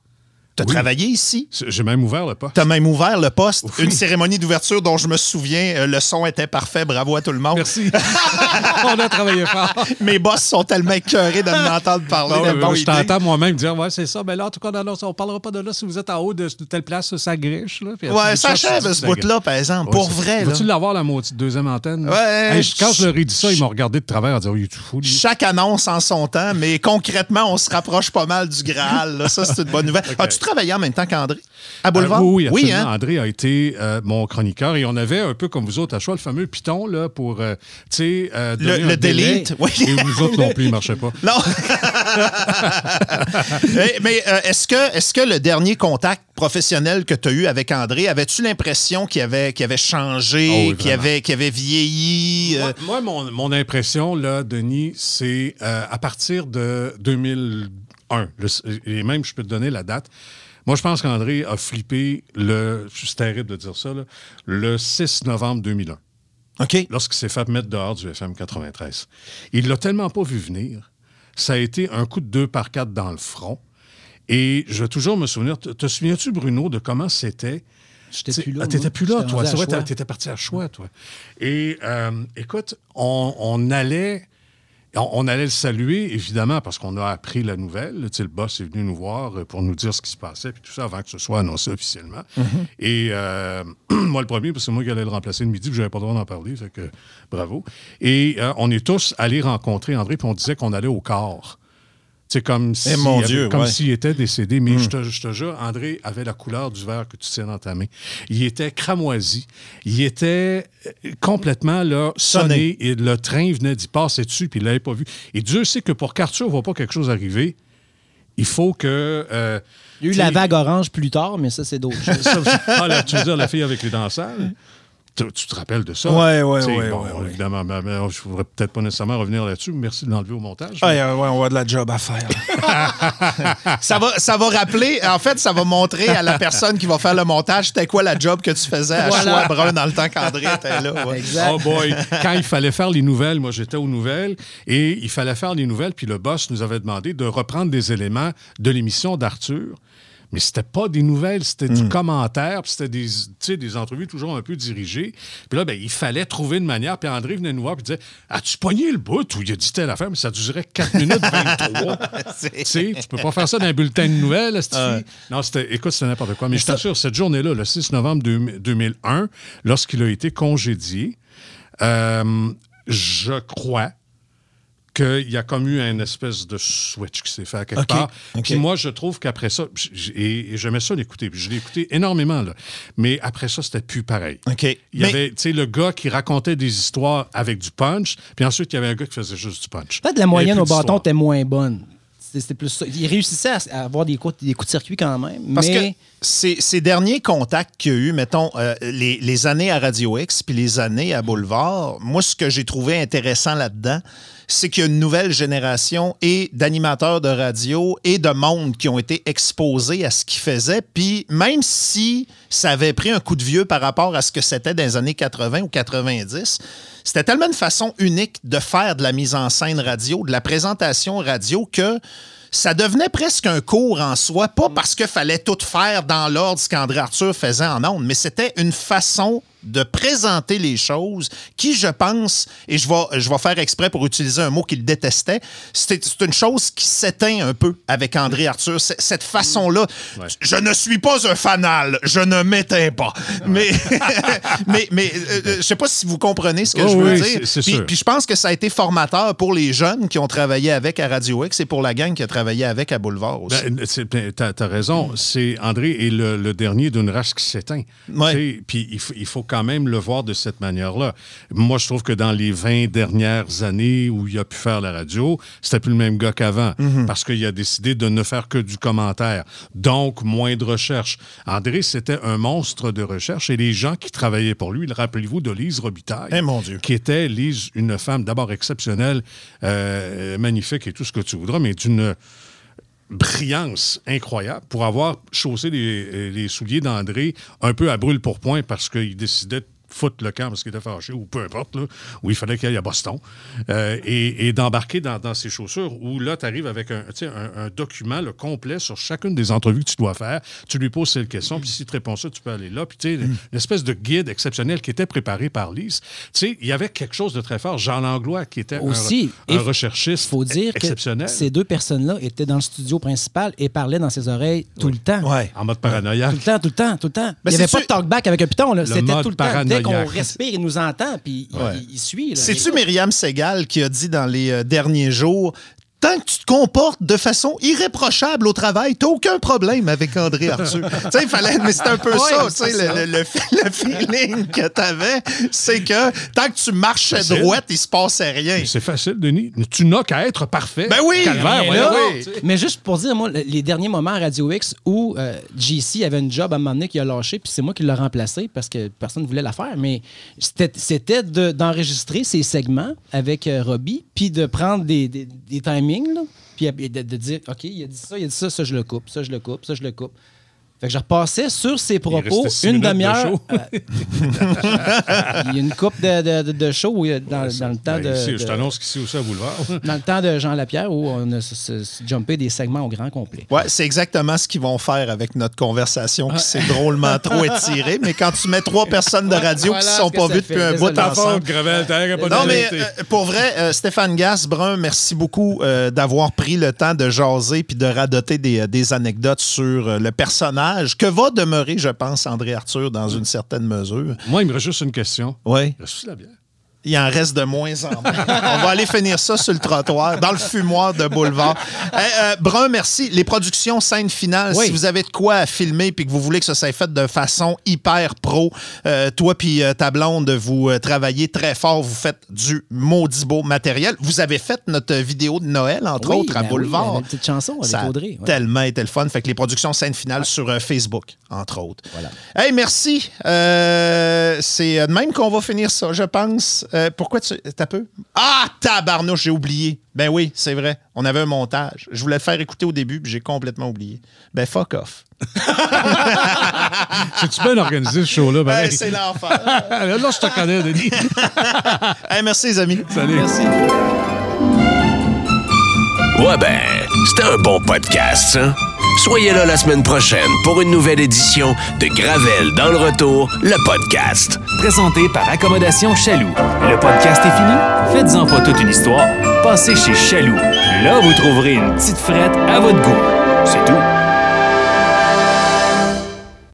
t'as Oui. travaillé ici? J'ai même ouvert le poste. T'as même ouvert le poste. Oui. Une cérémonie d'ouverture dont je me souviens, euh, le son était parfait. Bravo à tout le monde. Merci. On a travaillé fort. Mes boss sont tellement écœurés de m'entendre parler Non, de bonne je t'entends moi-même dire, ouais, c'est ça. Mais là, en tout cas, non, non, on parlera pas de là si vous êtes en haut de telle place, ça griche. Là, Ouais, ça tu achève tu ce bout-là, par exemple. Ouais, Pour vrai. Vas-tu l'avoir, la maudite deuxième antenne? Ouais, Hey, je- quand je- leur ai dit ça, ils m'ont regardé de travers en disant, oh, il est tout fou, lui. Chaque annonce en son temps, mais concrètement, on se rapproche pas mal du Graal. là. Ça, c'est une bonne nouvelle. As-tu travaillé en même temps qu'André? À Boulevard? Euh, oui, oui, absolument. hein? André a été euh, mon chroniqueur et on avait un peu comme vous autres à choix le fameux piton là, pour euh, tu sais, donner Le- le delete, oui. Et nous autres non plus, il marchait pas. Non. mais mais, est-ce que, est que le dernier contact professionnel que tu as eu avec André, avais-tu l'impression qu'il avait, qu'il avait changé, Oh oui, qu'il avait, avait vieilli? Moi, moi, mon, mon impression, là, Denis, c'est à partir de 2001, le- et même je peux te donner la date. Moi, je pense qu'André a flippé le, c'est terrible de dire ça, là, le 6 novembre 2001. OK. lorsqu'il s'est fait mettre dehors du FM 93. Il l'a tellement pas vu venir. Ça a été un coup de deux par quatre dans le front. Et je vais toujours me souvenir. Te, te souviens-tu, Bruno, de comment c'était? J'étais plus là, ah, T'étais plus là, toi. C'est vrai, t'étais parti à choix, toi. Et euh, écoute, on, on allait. On, on allait le saluer, évidemment, parce qu'on a appris la nouvelle. Tu sais, le boss est venu nous voir euh, pour nous dire ce qui se passait, puis tout ça, avant que ce soit annoncé officiellement. Et euh, moi, le premier, parce que c'est moi qui allais le remplacer le midi, puis j'avais pas le droit d'en parler, fait que bravo. Et euh, on est tous allés rencontrer André, puis on disait qu'on allait au corps. C'est comme s'il ouais. s'il était décédé. Mais je, te, je te jure, André avait la couleur du verre que tu tiens dans ta main. Il était cramoisi. Il était euh, complètement là, sonné. Et le train venait d'y passer dessus, puis il l'avait pas vu. Et Dieu sait que pour qu'Arthur ne voit pas quelque chose arriver, il faut que... euh, Il y a eu la vague orange plus tard, mais ça, c'est d'autres choses. ah, là, tu veux dire la fille avec les dents sales? Tu, tu te rappelles de ça? Ouais, ouais, Tu sais, ouais, bon, ouais, ouais. Évidemment, mais, mais je ne voudrais peut-être pas nécessairement revenir là-dessus. Merci de l'enlever au montage. Ah, ouais, on va de la job à faire. ça, va, ça va rappeler, en fait, ça va montrer à la personne qui va faire le montage c'était quoi la job que tu faisais à Voilà. Choix Brun dans le temps qu'André était là. ouais. Exact. Oh boy! Quand il fallait faire les nouvelles, moi j'étais aux nouvelles, et il fallait faire les nouvelles, puis le boss nous avait demandé de reprendre des éléments de l'émission d'Arthur. Mais c'était pas des nouvelles, c'était du commentaire, puis c'était des, des entrevues toujours un peu dirigées. Puis là, ben, il fallait trouver une manière. Puis André venait nous voir et disait As-tu pogné le bout où il a dit telle affaire, mais ça durait 4 minutes 23. tu sais, tu peux pas faire ça dans un bulletin de nouvelles, esti. Non, c'était, écoute, c'était n'importe quoi. Mais je t'assure, cette journée-là, le 6 novembre 2000 2001, lorsqu'il a été congédié, euh, je crois qu'il y a comme eu un espèce de switch qui s'est fait à quelque part. Puis moi, je trouve qu'après ça, et, et j'aimais ça l'écouter, puis je l'ai écouté énormément, là. mais après ça, c'était plus pareil. Il y Mais- avait, tu sais, le gars qui racontait des histoires avec du punch, puis ensuite, il y avait un gars qui faisait juste du punch. Peut-être la moyenne au bâton était moins bonne. C'était plus ça. Il réussissait à, avoir des coups, des coups de circuit quand même, Parce mais ces, ces derniers contacts qu'il y a eu, mettons, euh, les, les années à Radio X puis les années à Boulevard, moi, ce que j'ai trouvé intéressant là-dedans, c'est qu'il y a une nouvelle génération d'animateurs de radio et de monde qui ont été exposés à ce qu'ils faisaient. Puis même si ça avait pris un coup de vieux par rapport à ce que c'était dans les années 80 ou 90, c'était tellement une façon unique de faire de la mise en scène radio, de la présentation radio que ça devenait presque un cours en soi, pas parce qu'il fallait tout faire dans l'ordre ce qu'André Arthur faisait en ondes, mais c'était une façon de présenter les choses qui, je pense, et je vais, je vais faire exprès pour utiliser un mot qu'il détestait, c'est une chose qui s'éteint un peu avec André Arthur. Cette façon-là, Ouais. je ne suis pas un fanal, je ne m'éteins pas. Mais, mais, mais euh, euh, je sais pas si vous comprenez ce que Oh je veux oui, dire. c'est- c'est Puis- sûr. puis je pense que ça a été formateur pour les jeunes qui ont travaillé avec à Radio X et pour la gang qui a travaillé avec à Boulevard aussi. Ben, ben, T'as as raison. C'est André est le, le dernier d'une race qui s'éteint. Ouais. Puis il, faut- il faut quand même le voir de cette manière-là. Moi, je trouve que dans les 20 dernières années où il a pu faire la radio, c'était plus le même gars qu'avant. Parce qu'il a décidé de ne faire que du commentaire. Donc, moins de recherche. André, c'était un monstre de recherche et les gens qui travaillaient pour lui, rappelez-vous de Lise Robitaille. Eh, mon Dieu. Qui était, Lise, une femme d'abord exceptionnelle, euh, magnifique et tout ce que tu voudras, mais d'une brillance incroyable pour avoir chaussé les, les souliers d'André un peu à brûle pour point parce qu'il décidait foutre le camp parce qu'il était fâché ou peu importe, là, où il fallait qu'il aille à Boston, euh, et, et d'embarquer dans, dans ses chaussures où là, tu arrives avec un, tu sais, un, un document le complet sur chacune des entrevues que tu dois faire. Tu lui poses cette question, puis s'il te répond ça, tu peux aller là. Puis tu sais, une espèce de guide exceptionnel qui était préparé par Lise. Tu sais, il y avait quelque chose de très fort. Jean Langlois, qui était un- Aussi, un, il recherchiste Il faut dire exceptionnel. que ces deux personnes-là étaient dans le studio principal et parlaient dans ses oreilles tout le temps. Ouais. En mode paranoïaque. Tout le temps, tout le temps, tout le temps. Ben, il n'y avait pas de talkback avec un piton. C'était tout le temps. Qu'on respire, il nous entend, puis il- Ouais. il, il suit. C'est-tu Myriam Segal qui a dit dans les euh, derniers jours Tant que tu te comportes de façon irréprochable au travail, t'as aucun problème avec André Arthur. tu sais, il fallait, mais c'est un peu Ouais, ça, tu sais, le, le- le- le feeling que t'avais, c'est que tant que tu marchais Facile. droite, il se passait rien. C'est facile, Denis. Tu n'as qu'à être parfait. Ben oui! Calvaire, Mais là, oui. Mais juste pour dire, moi, le- les derniers moments à Radio X où euh, JC avait une job à un moment donné qui a lâché, puis c'est moi qui l'ai remplacé parce que personne ne voulait la faire. Mais c'était c'était de- d'enregistrer ces segments avec euh, Robbie, puis de prendre des, des- des timings, là, puis de dire OK, il a dit ça, il a dit ça, ça je le coupe, ça je le coupe, ça je le coupe. Fait que je repassais sur ses propos une de demi-heure. euh, il y a une coupe de, de, de- de show dans, dans le temps Ben, de. ici, de- Je t'annonce qu'ici aussi à Boulevard. dans le temps de Jean Lapierre où on a jumpé des segments au grand complet. Ouais, c'est exactement ce qu'ils vont faire avec notre conversation qui s'est drôlement trop étirée. Mais quand tu mets trois personnes de radio Voilà qui ne sont pas vues depuis un bout ensemble. Non, mais euh, pour vrai, euh, Stéphane Gass, Brun, merci beaucoup euh, d'avoir pris le temps de jaser puis de radoter des, des anecdotes sur euh, le personnage que va demeurer, je pense, André Arthur dans une certaine mesure. Moi, il me reste juste une question. Oui, la bière? Il en reste de moins en moins. On va aller finir ça sur le trottoir, dans le fumoir de Boulevard. Hey, euh, Brun, merci. Les productions scène finale, Oui. si vous avez de quoi à filmer puis que vous voulez que ça soit fait de façon hyper pro, euh, toi puis euh, ta blonde, vous travaillez très fort, vous faites du maudit beau matériel. Vous avez fait notre vidéo de Noël, entre Oui, autres, à ben oui, Boulevard. la petite chanson avec ça Audrey, ouais. tellement été le fun. Fait que les productions scène finale sur Facebook, entre autres. Voilà. Hey, merci. C'est de même qu'on va finir ça, je pense. Euh, pourquoi tu. T'as peu? Ah, tabarnouche, j'ai oublié. Ben oui, c'est vrai. On avait un montage. Je voulais le faire écouter au début, puis j'ai complètement oublié. Ben fuck off. C'est-tu bien organisé, ce show-là? Hey, pareil? c'est l'enfer. là, je te connais, Denis. hey, merci, les amis. Salut. Merci. Ouais ben, c'était un bon podcast, ça. Soyez là la semaine prochaine pour une nouvelle édition de Gravel dans le retour, le podcast. Présenté par Accommodation Chaloux. Le podcast est fini? Faites-en pas toute une histoire. Passez chez Chaloux. Là, vous trouverez une petite frette à votre goût. C'est tout.